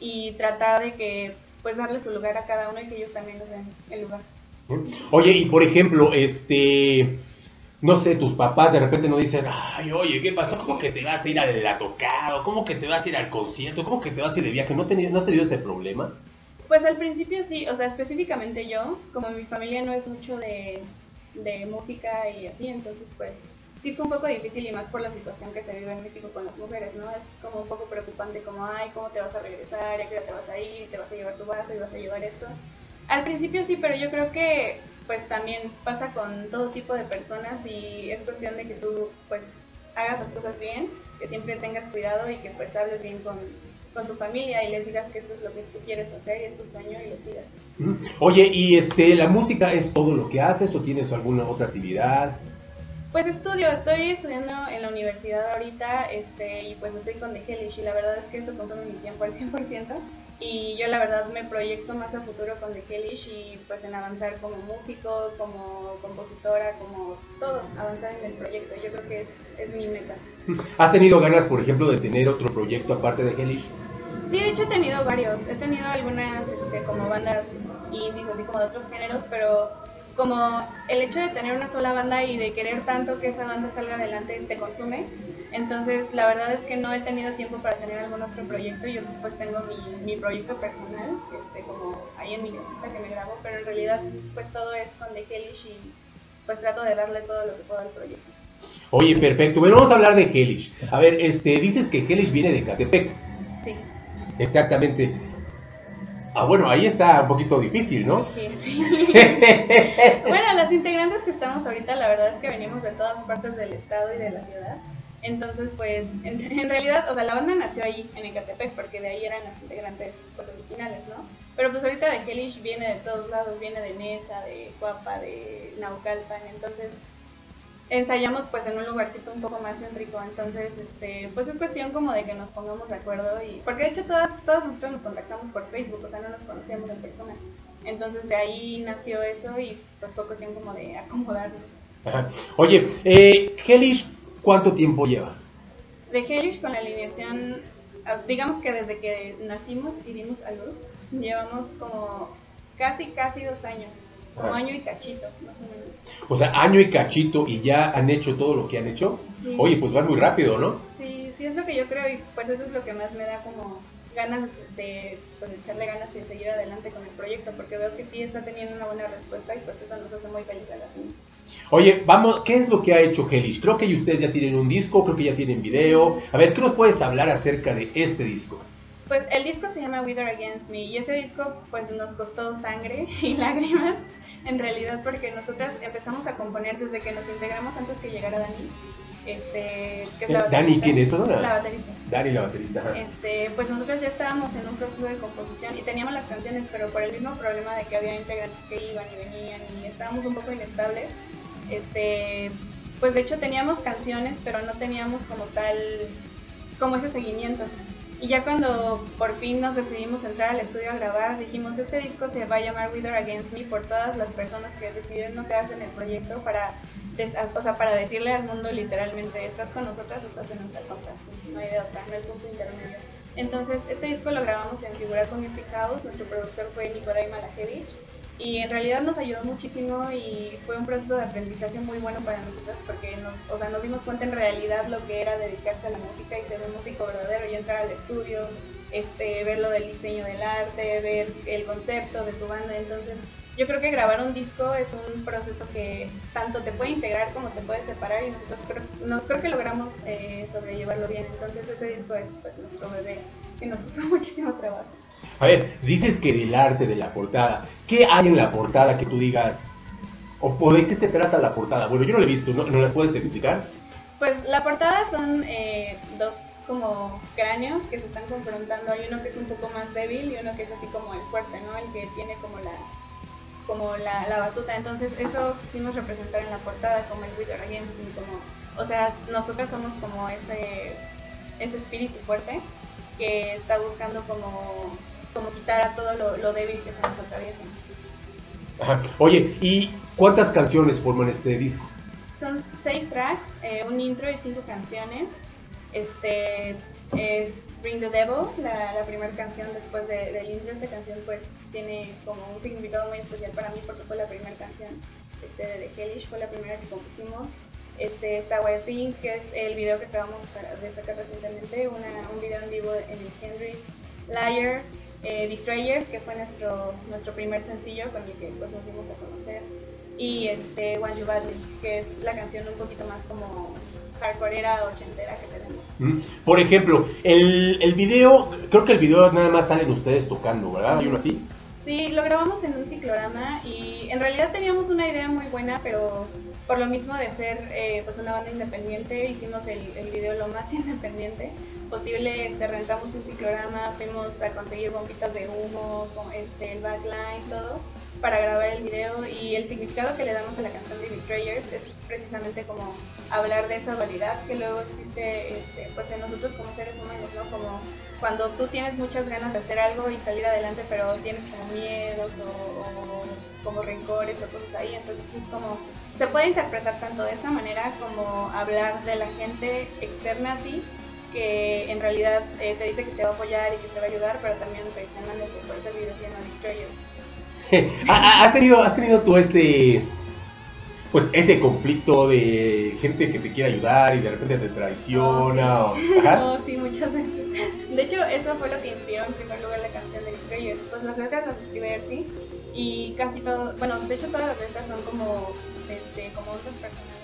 Y tratar de que, pues, darle su lugar a cada uno y que ellos también nos den el lugar. Oye, y por ejemplo, este, no sé, tus papás de repente no dicen, ay, oye, ¿qué pasó? ¿Cómo que te vas a ir a la tocada? ¿Cómo que te vas a ir al concierto? ¿Cómo que te vas a ir de viaje? ¿No, teni- no has tenido ese problema? Pues al principio sí, o sea, específicamente yo, como mi familia no es mucho de, de música y así, entonces pues sí fue un poco difícil y más por la situación que se vive en México con las mujeres, ¿no? Es como un poco preocupante como, ay, ¿cómo te vas a regresar? ¿A qué hora te vas a ir? ¿Te vas a llevar tu vaso y vas a llevar esto? Al principio sí, pero yo creo que pues también pasa con todo tipo de personas y es cuestión de que tú pues hagas las cosas bien, que siempre tengas cuidado y que pues hables bien con, con tu familia y les digas que esto es lo que tú quieres hacer y es tu sueño y lo sigas. Oye, ¿y este, la música es todo lo que haces o tienes alguna otra actividad? Pues estudio, estoy estudiando en la universidad ahorita este, y pues estoy con The Hellish y la verdad es que eso consume mi tiempo al 100% y yo la verdad me proyecto más a futuro con The Hellish y pues en avanzar como músico, como compositora, como todo, avanzar en el proyecto, yo creo que es, es mi meta. ¿Has tenido ganas, por ejemplo, de tener otro proyecto aparte de Hellish? Sí, de hecho he tenido varios, he tenido algunas este, como bandas indies, así como de otros géneros, pero como el hecho de tener una sola banda y de querer tanto que esa banda salga adelante te consume. Entonces, la verdad es que no he tenido tiempo para tener algún otro proyecto. Yo pues tengo mi, mi proyecto personal, este, como ahí en mi casita que me grabo, pero en realidad pues todo es con The Hellish y pues trato de darle todo lo que puedo al proyecto. Oye, perfecto. Bueno, vamos a hablar de Hellish. A ver, este, dices que Hellish viene de Catepec. Sí. Exactamente. Ah, bueno, ahí está un poquito difícil, ¿no? Sí, sí. bueno, las integrantes que estamos ahorita, la verdad es que venimos de todas partes del estado y de la ciudad. Entonces, pues, en, en realidad, o sea, la banda nació ahí, en Ecatepec, porque de ahí eran las integrantes, pues, originales, ¿no? Pero pues ahorita de Hellish viene de todos lados, viene de Nesa, de Cuapa, de Naucalpan, entonces ensayamos pues en un lugarcito un poco más céntrico, entonces este, pues es cuestión como de que nos pongamos de acuerdo y porque de hecho todas, todas nosotros nos contactamos por Facebook, o sea no nos conocíamos en persona, entonces de ahí nació eso y pues fue cuestión como de acomodarnos. Ajá. Oye, eh, Hellish, ¿cuánto tiempo lleva? De Hellish con la alineación, ah, digamos que desde que nacimos y dimos a luz, llevamos como casi casi dos años, como año y cachito, más o menos. O sea, año y cachito y ya han hecho todo lo que han hecho. Sí. Oye, pues van muy rápido, ¿no? Sí, sí es lo que yo creo y pues eso es lo que más me da como ganas de pues, echarle ganas y seguir adelante con el proyecto porque veo que sí está teniendo una buena respuesta y pues eso nos hace muy feliz a las niñas. Oye, vamos, ¿qué es lo que ha hecho Hellish? Creo que ustedes ya tienen un disco, creo que ya tienen video. A ver, ¿qué nos puedes hablar acerca de este disco? Pues el disco se llama Wither Against Me y ese disco pues nos costó sangre y lágrimas en realidad porque nosotras empezamos a componer desde que nos integramos antes que llegara Dani. Este, que es la Dani. ¿quién es? La baterista. Dani, la baterista. ajá. Este, pues nosotros ya estábamos en un proceso de composición y teníamos las canciones, pero por el mismo problema de que había integrantes que iban y venían y estábamos un poco inestables, este, pues de hecho teníamos canciones, pero no teníamos como tal, como ese seguimiento. Y ya cuando por fin nos decidimos entrar al estudio a grabar, dijimos, este disco se va a llamar Wither Against Me por todas las personas que decidieron no quedarse en el proyecto para, o sea, para decirle al mundo literalmente, estás con nosotras o estás en nuestra contra. No hay de otra, no hay punto intermedio. Entonces, este disco lo grabamos en Figuraco Music House, nuestro productor fue Nikolai Malajevich, y en realidad nos ayudó muchísimo y fue un proceso de aprendizaje muy bueno para nosotros porque nos, o sea, nos dimos cuenta en realidad lo que era dedicarse a la música y ser un músico verdadero y entrar al estudio, este, ver lo del diseño del arte, ver el concepto de tu banda. Entonces, yo creo que grabar un disco es un proceso que tanto te puede integrar como te puede separar y nosotros creo, no, creo que logramos eh, sobrellevarlo bien. Entonces, ese disco es pues, nuestro bebé y nos costó muchísimo trabajo. A ver, dices que del arte de la portada. ¿Qué hay en la portada que tú digas? ¿O, de qué se trata la portada? Bueno, yo no la he visto, ¿no, ¿no las puedes explicar? Pues la portada son eh, dos como cráneos que se están confrontando. Hay uno que es un poco más débil y uno que es así como el fuerte, ¿no? El que tiene como la como la, la batuta. Entonces eso quisimos representar en la portada como el Wither Me, como, o sea, nosotros somos como ese, ese espíritu fuerte que está buscando como como quitar a todo lo, lo débil que se nos atraviesa. Ajá. Oye, ¿y cuántas canciones forman este disco? Son seis tracks, eh, un intro y cinco canciones. Este es Bring the Devil, la, la primera canción después de- del intro. Esta canción pues tiene como un significado muy especial para mí porque fue la primera canción este, de Hellish, fue la primera que compusimos. Este, Wild Things, que es el video que acabamos de sacar recientemente, una, un video en vivo en el Henry. Liar, eh, Betrayer, que fue nuestro, nuestro primer sencillo con el que pues, nos dimos a conocer. Y este, Want You Badly, que es la canción un poquito más como hardcoreera ochentera que tenemos. ¿Mm? Por ejemplo, el, el video, creo que el video nada más salen ustedes tocando, ¿verdad? ¿Hay uno así? Sí, lo grabamos en un ciclorama y en realidad teníamos una idea muy buena, pero por lo mismo de ser eh, pues una banda independiente, hicimos el, el video lo más independiente posible, este, rentamos un ciclorama, fuimos a conseguir bombitas de humo, este, el backline, todo, para grabar el video y el significado que le damos a la canción de Betrayers es precisamente como hablar de esa dualidad que luego existe este, pues en nosotros como seres humanos, ¿no? Como cuando tú tienes muchas ganas de hacer algo y salir adelante, pero tienes como miedos o como rencores o cosas ahí, entonces es como se puede interpretar tanto de esa manera como hablar de la gente externa a ti que en realidad eh, te dice que te va a apoyar y que te va a ayudar, pero también por eso el video se llama Destroyer. Ah, ¿Has tenido, has tenido tú ese, pues ese conflicto de gente que te quiere ayudar y de repente te traiciona? o- Ajá. No, sí, muchas veces. De hecho, eso fue lo que inspiró en primer lugar la canción de Destroyer. Pues las letras las escribe Erti y casi todo, bueno, de hecho todas las letras son como, este, como usos personales.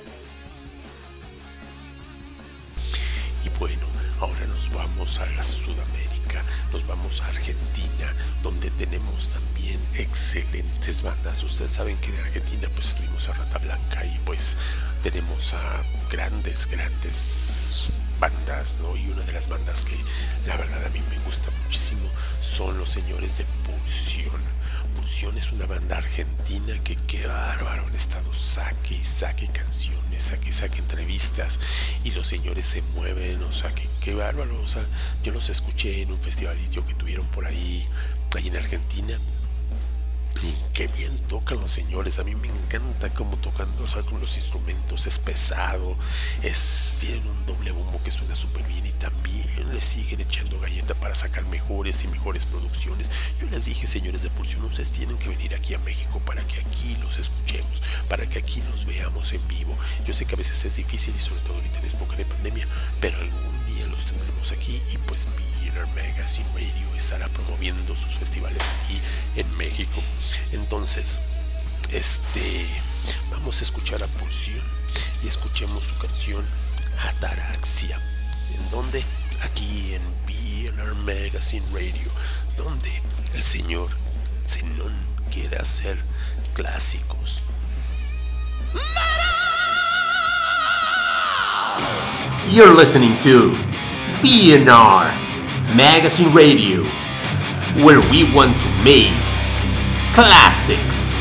Y bueno, ahora nos vamos a la Sudamérica, nos vamos a Argentina, donde tenemos también excelentes bandas. Ustedes saben que en Argentina pues tuvimos a Rata Blanca y pues tenemos a grandes, grandes bandas, ¿no? Y una de las bandas que la verdad a mí me gusta muchísimo son los señores de Pulsión. Es una banda argentina que qué bárbaro han estado saque y saque canciones, saque y saque entrevistas y los señores se mueven, o sea, que qué bárbaro, o sea, yo los escuché en un festivalito que tuvieron por ahí, ahí en Argentina qué bien tocan los señores. A mí me encanta cómo tocan, o sea, los instrumentos. Es pesado, es, tienen un doble bombo que suena súper bien y también le siguen echando galleta para sacar mejores y mejores producciones. Yo les dije, señores de Pulsión, ustedes tienen que venir aquí a México para que aquí los escuchemos, para que aquí los veamos en vivo. Yo sé que a veces es difícil y sobre todo ahorita en época de pandemia, pero algún día los tendremos aquí y pues Billionaire Magazine Radio estará promoviendo sus festivales aquí en México. Entonces, este, vamos a escuchar a Pulsión y escuchemos su canción Ataraxia. ¿En dónde? Aquí en Billionaire Magazine Radio, donde el señor Zenón quiere hacer clásicos. You're listening to BNR Magazine Radio, where we want to make classics.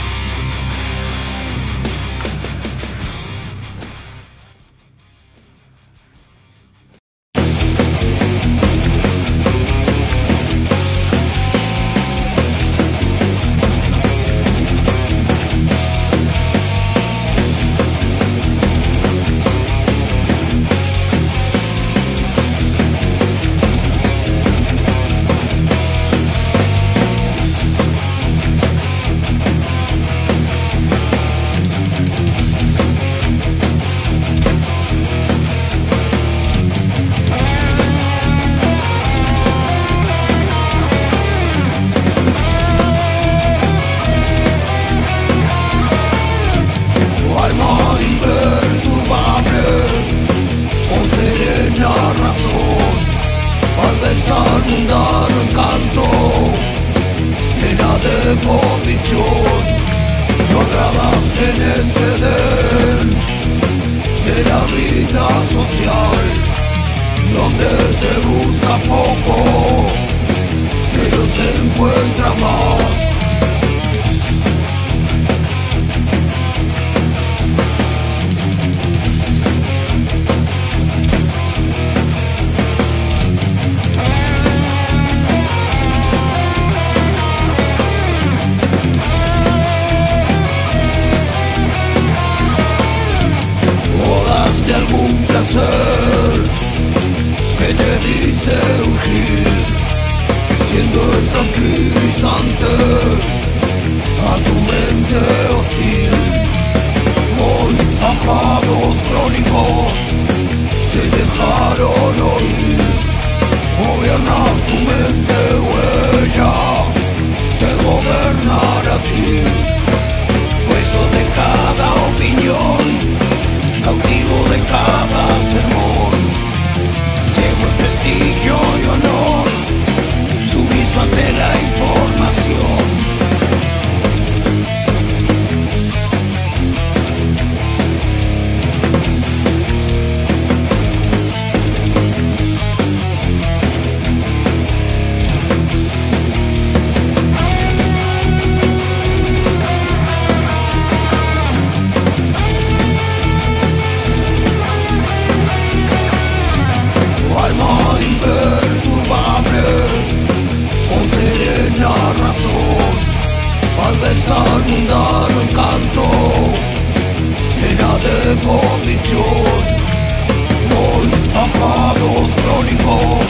Hoy apados crónicos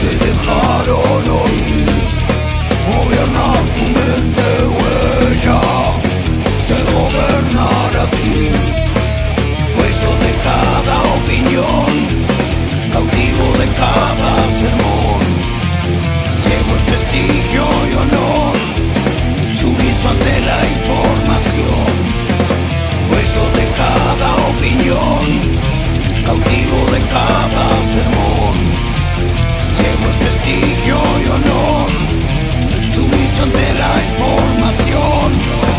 te dejaron oír, gobierna tu mente huella, te gobernará a ti, hueso de cada opinión cautivo de cada sermón, ciego en prestigio y honor, sumiso ante la información, cautivo de cada sermón, ciego en prestigio y honor, sumiso ante la información.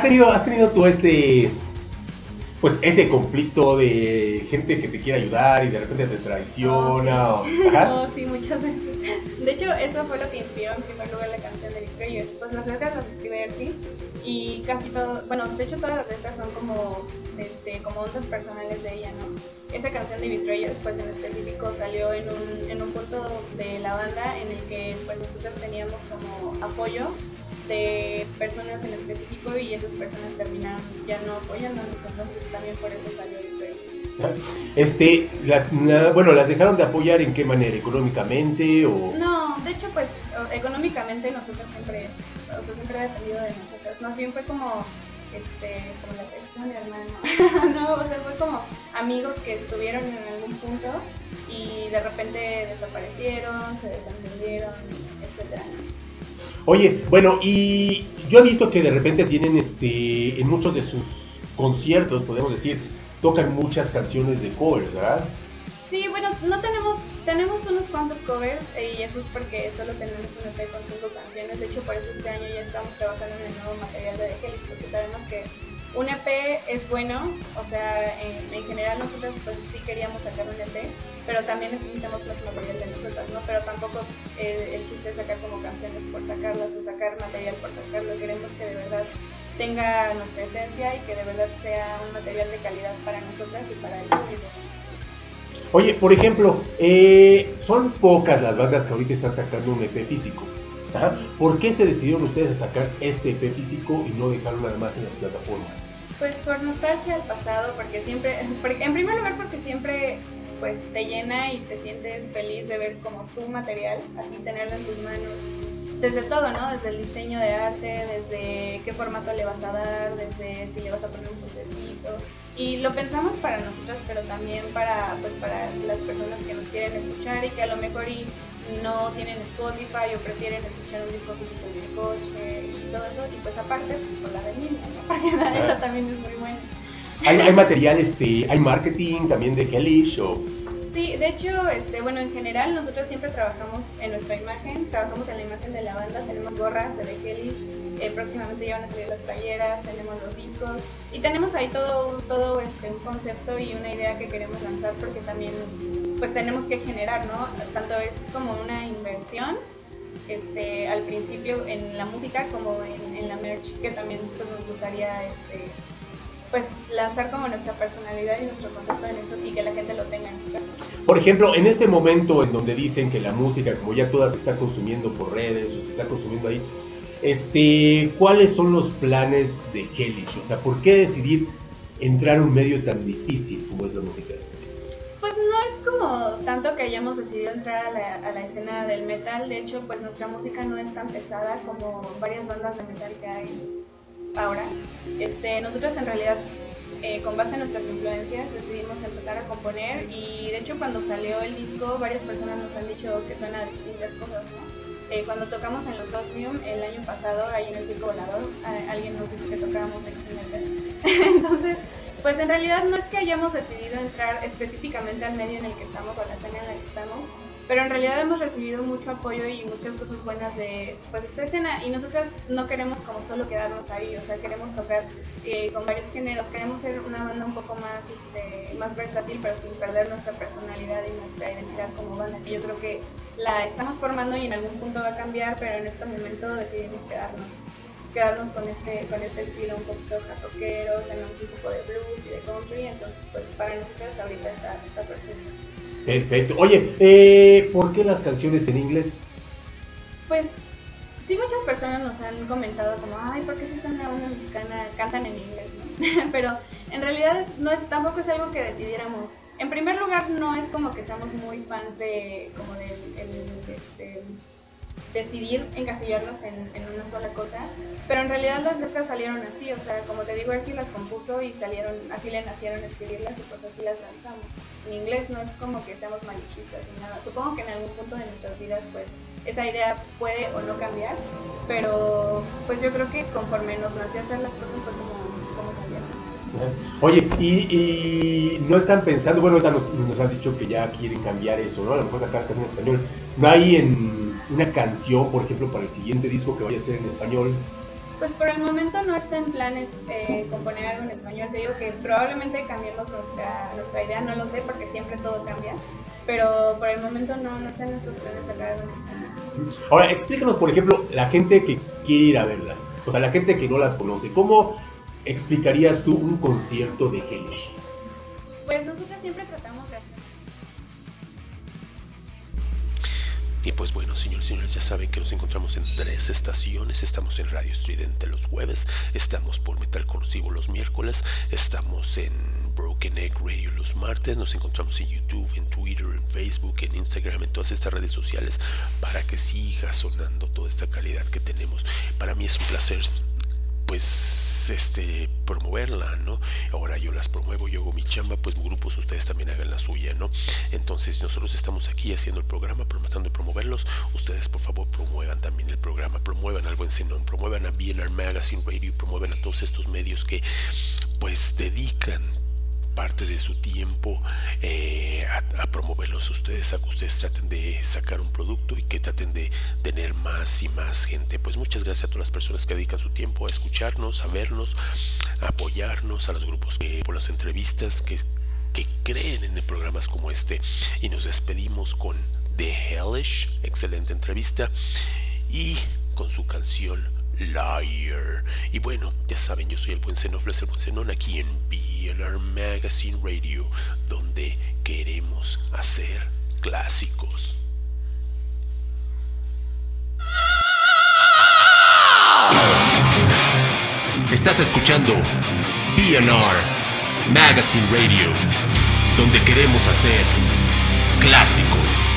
¿Has tenido, has tenido tú ese, pues ese conflicto de gente que te quiere ayudar y de repente te traiciona? o-. No, sí, muchas veces. De hecho, eso fue lo que inspiró en primer lugar la canción de Betrayers. Pues las letras las escribe Ersi y casi todo, bueno, de hecho todas las letras son como, este, como ondas personales de ella, ¿no? Esa canción de Betrayers, pues en específico salió en un, en un punto de la banda en el que pues nosotros teníamos como apoyo de personas en específico y esas personas terminaron ya no apoyándonos, entonces también por eso salió Betrayers. Este, las, na- bueno, ¿las dejaron de apoyar en qué manera? ¿Económicamente o...? No, de hecho, pues económicamente nosotros siempre, sea, siempre ha dependido de nosotros. Más bien fue como, este, como la persona de hermano. no, o sea, fue como amigos que estuvieron en algún punto y de repente desaparecieron, se desentendieron, etcétera. Oye, bueno, y yo he visto que de repente tienen, este, en muchos de sus conciertos, podemos decir, tocan muchas canciones de covers, ¿verdad? Sí, bueno, no tenemos, tenemos unos cuantos covers eh, y eso es porque solo tenemos un EP con cinco canciones. De hecho, por eso este año ya estamos trabajando en el nuevo material de The Helix, porque sabemos que un EP es bueno, o sea, en, en general nosotros pues sí queríamos sacar un EP, pero también necesitamos más material de nosotras, ¿no? Pero tampoco eh, el chiste es sacar como canciones por sacarlas o sacar material por sacarlo. Queremos que de verdad tenga nuestra esencia y que de verdad sea un material de calidad para nosotras y para el público. Oye, por ejemplo, eh, son pocas las bandas que ahorita están sacando un EP físico. Ajá. ¿Por qué se decidieron ustedes a sacar este EP físico y no dejarlo nada más en las plataformas? Pues por nostalgia al pasado, porque siempre, en primer lugar porque siempre pues te llena y te sientes feliz de ver como tu material, así tenerlo en tus manos, desde todo, ¿no? Desde el diseño de arte, desde qué formato le vas a dar, desde si le vas a poner un postecito. Y lo pensamos para nosotros, pero también para pues para las personas que nos quieren escuchar y que a lo mejor y no tienen Spotify o prefieren escuchar un disco en el coche y todo eso. Y pues aparte, pues, por la de niña, ¿no? Porque la de ella también es muy. ¿Hay, hay material, este, hay marketing también de Hellish o...? Sí, de hecho, este, bueno, en general nosotros siempre trabajamos en nuestra imagen, trabajamos en la imagen de la banda, tenemos gorras de Hellish, eh, próximamente ya van a salir las playeras, tenemos los discos y tenemos ahí todo, todo este, un concepto y una idea que queremos lanzar porque también pues tenemos que generar, ¿no? Tanto es como una inversión este, al principio en la música como en, en la merch que también pues, nos gustaría este, pues lanzar como nuestra personalidad y nuestro concepto en eso y que la gente lo tenga en su casa. Por ejemplo, en este momento en donde dicen que la música, como ya toda se está consumiendo por redes o se está consumiendo ahí, este, ¿cuáles son los planes de Hellish? O sea, ¿por qué decidir entrar a un medio tan difícil como es la música? Pues no es como tanto que hayamos decidido entrar a la, a la escena del metal, de hecho pues nuestra música no es tan pesada como varias bandas de metal que hay ahora. Este, nosotros en realidad eh, con base en nuestras influencias decidimos empezar a componer y de hecho cuando salió el disco varias personas nos han dicho que suena a distintas cosas. Eh, cuando tocamos en los Osmium el año pasado, ahí en el Circo Volador, alguien nos dijo que tocábamos excelente. Entonces, pues en realidad no es que hayamos decidido entrar específicamente al medio en el que estamos o a la escena en la que estamos, pero en realidad hemos recibido mucho apoyo y muchas cosas buenas de pues, esta escena y nosotras no queremos como solo quedarnos ahí, o sea, queremos tocar eh, con varios géneros, queremos ser una banda un poco más, este, más versátil, pero sin perder nuestra personalidad y nuestra identidad como banda, que yo creo que la estamos formando y en algún punto va a cambiar, pero en este momento decidimos quedarnos quedarnos con este, con este estilo un poquito rockero, tenemos un poco de blues y de country, entonces pues para nosotros ahorita está, está perfecto. Perfecto. Oye, eh, ¿por qué las canciones en inglés? Pues sí muchas personas nos han comentado como, ay, ¿por qué si son una mexicana cantan en inglés? no?" Pero en realidad no es, tampoco es algo que decidiéramos. En primer lugar, no es como que seamos muy fans de como del el, este, decidir encasillarnos en, una sola cosa, pero en realidad las letras salieron así, o sea, como te digo, Archie las compuso y salieron, así le nacieron escribirlas y pues así las lanzamos. En inglés no es como que seamos malichistas ni nada, supongo que en algún punto de nuestras vidas pues esa idea puede o no cambiar, pero pues yo creo que conforme nos nació hacer las cosas fue como, salieron. Oye, y, y no están pensando, bueno, nos, nos has dicho que ya quieren cambiar eso, ¿no? A lo mejor sacar canción en español. ¿No hay en una canción, por ejemplo, para el siguiente disco que vaya a ser en español? Pues por el momento no está en planes eh, componer algo en español. Te digo que probablemente cambiemos nuestra, nuestra idea, no lo sé porque siempre todo cambia. Pero por el momento no, no está en nuestros planes sacar algo en español. Ahora, explícanos, por ejemplo, la gente que quiere ir a verlas, o sea, la gente que no las conoce, ¿cómo explicarías tú un concierto de Hellish? Pues nosotros siempre tratamos Y pues bueno, señores y señores, ya saben que nos encontramos en tres estaciones. Estamos en Radio Estridente los jueves, estamos por Metal Corrosivo los miércoles, estamos en Broken Egg Radio los martes, nos encontramos en YouTube, en Twitter, en Facebook, en Instagram, en todas estas redes sociales para que siga sonando toda esta calidad que tenemos. Para mí es un placer pues este promoverla, ¿no? Ahora yo las promuevo, yo hago mi chamba, pues grupos ustedes también hagan la suya, ¿no? Entonces nosotros estamos aquí haciendo el programa, tratando de promoverlos, ustedes por favor promuevan también el programa, promuevan al Buen Zenón, promuevan a BNR Magazine Radio, promuevan a todos estos medios que pues dedican parte de su tiempo eh, a, a, promoverlos a ustedes, a que ustedes traten de sacar un producto y que traten de tener más y más gente. Pues muchas gracias a todas las personas que dedican su tiempo a escucharnos, a vernos, a apoyarnos, a los grupos que por las entrevistas que, que creen en programas como este. Y nos despedimos con The Hellish, excelente entrevista, y con su canción Liar. Y bueno, ya saben, yo soy el buen Zenofles, el buen Zenón, aquí en BNR Magazine Radio, donde queremos hacer clásicos. Estás escuchando BNR Magazine Radio, donde queremos hacer clásicos.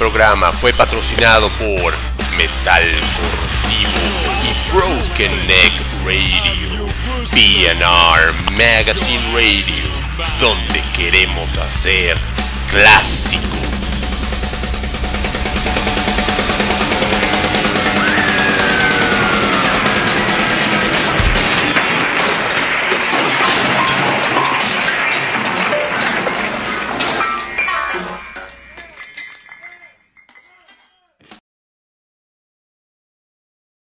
programa fue patrocinado por Metal Corrosivo y Broken Neck Radio, PNR Magazine Radio, donde queremos hacer clase.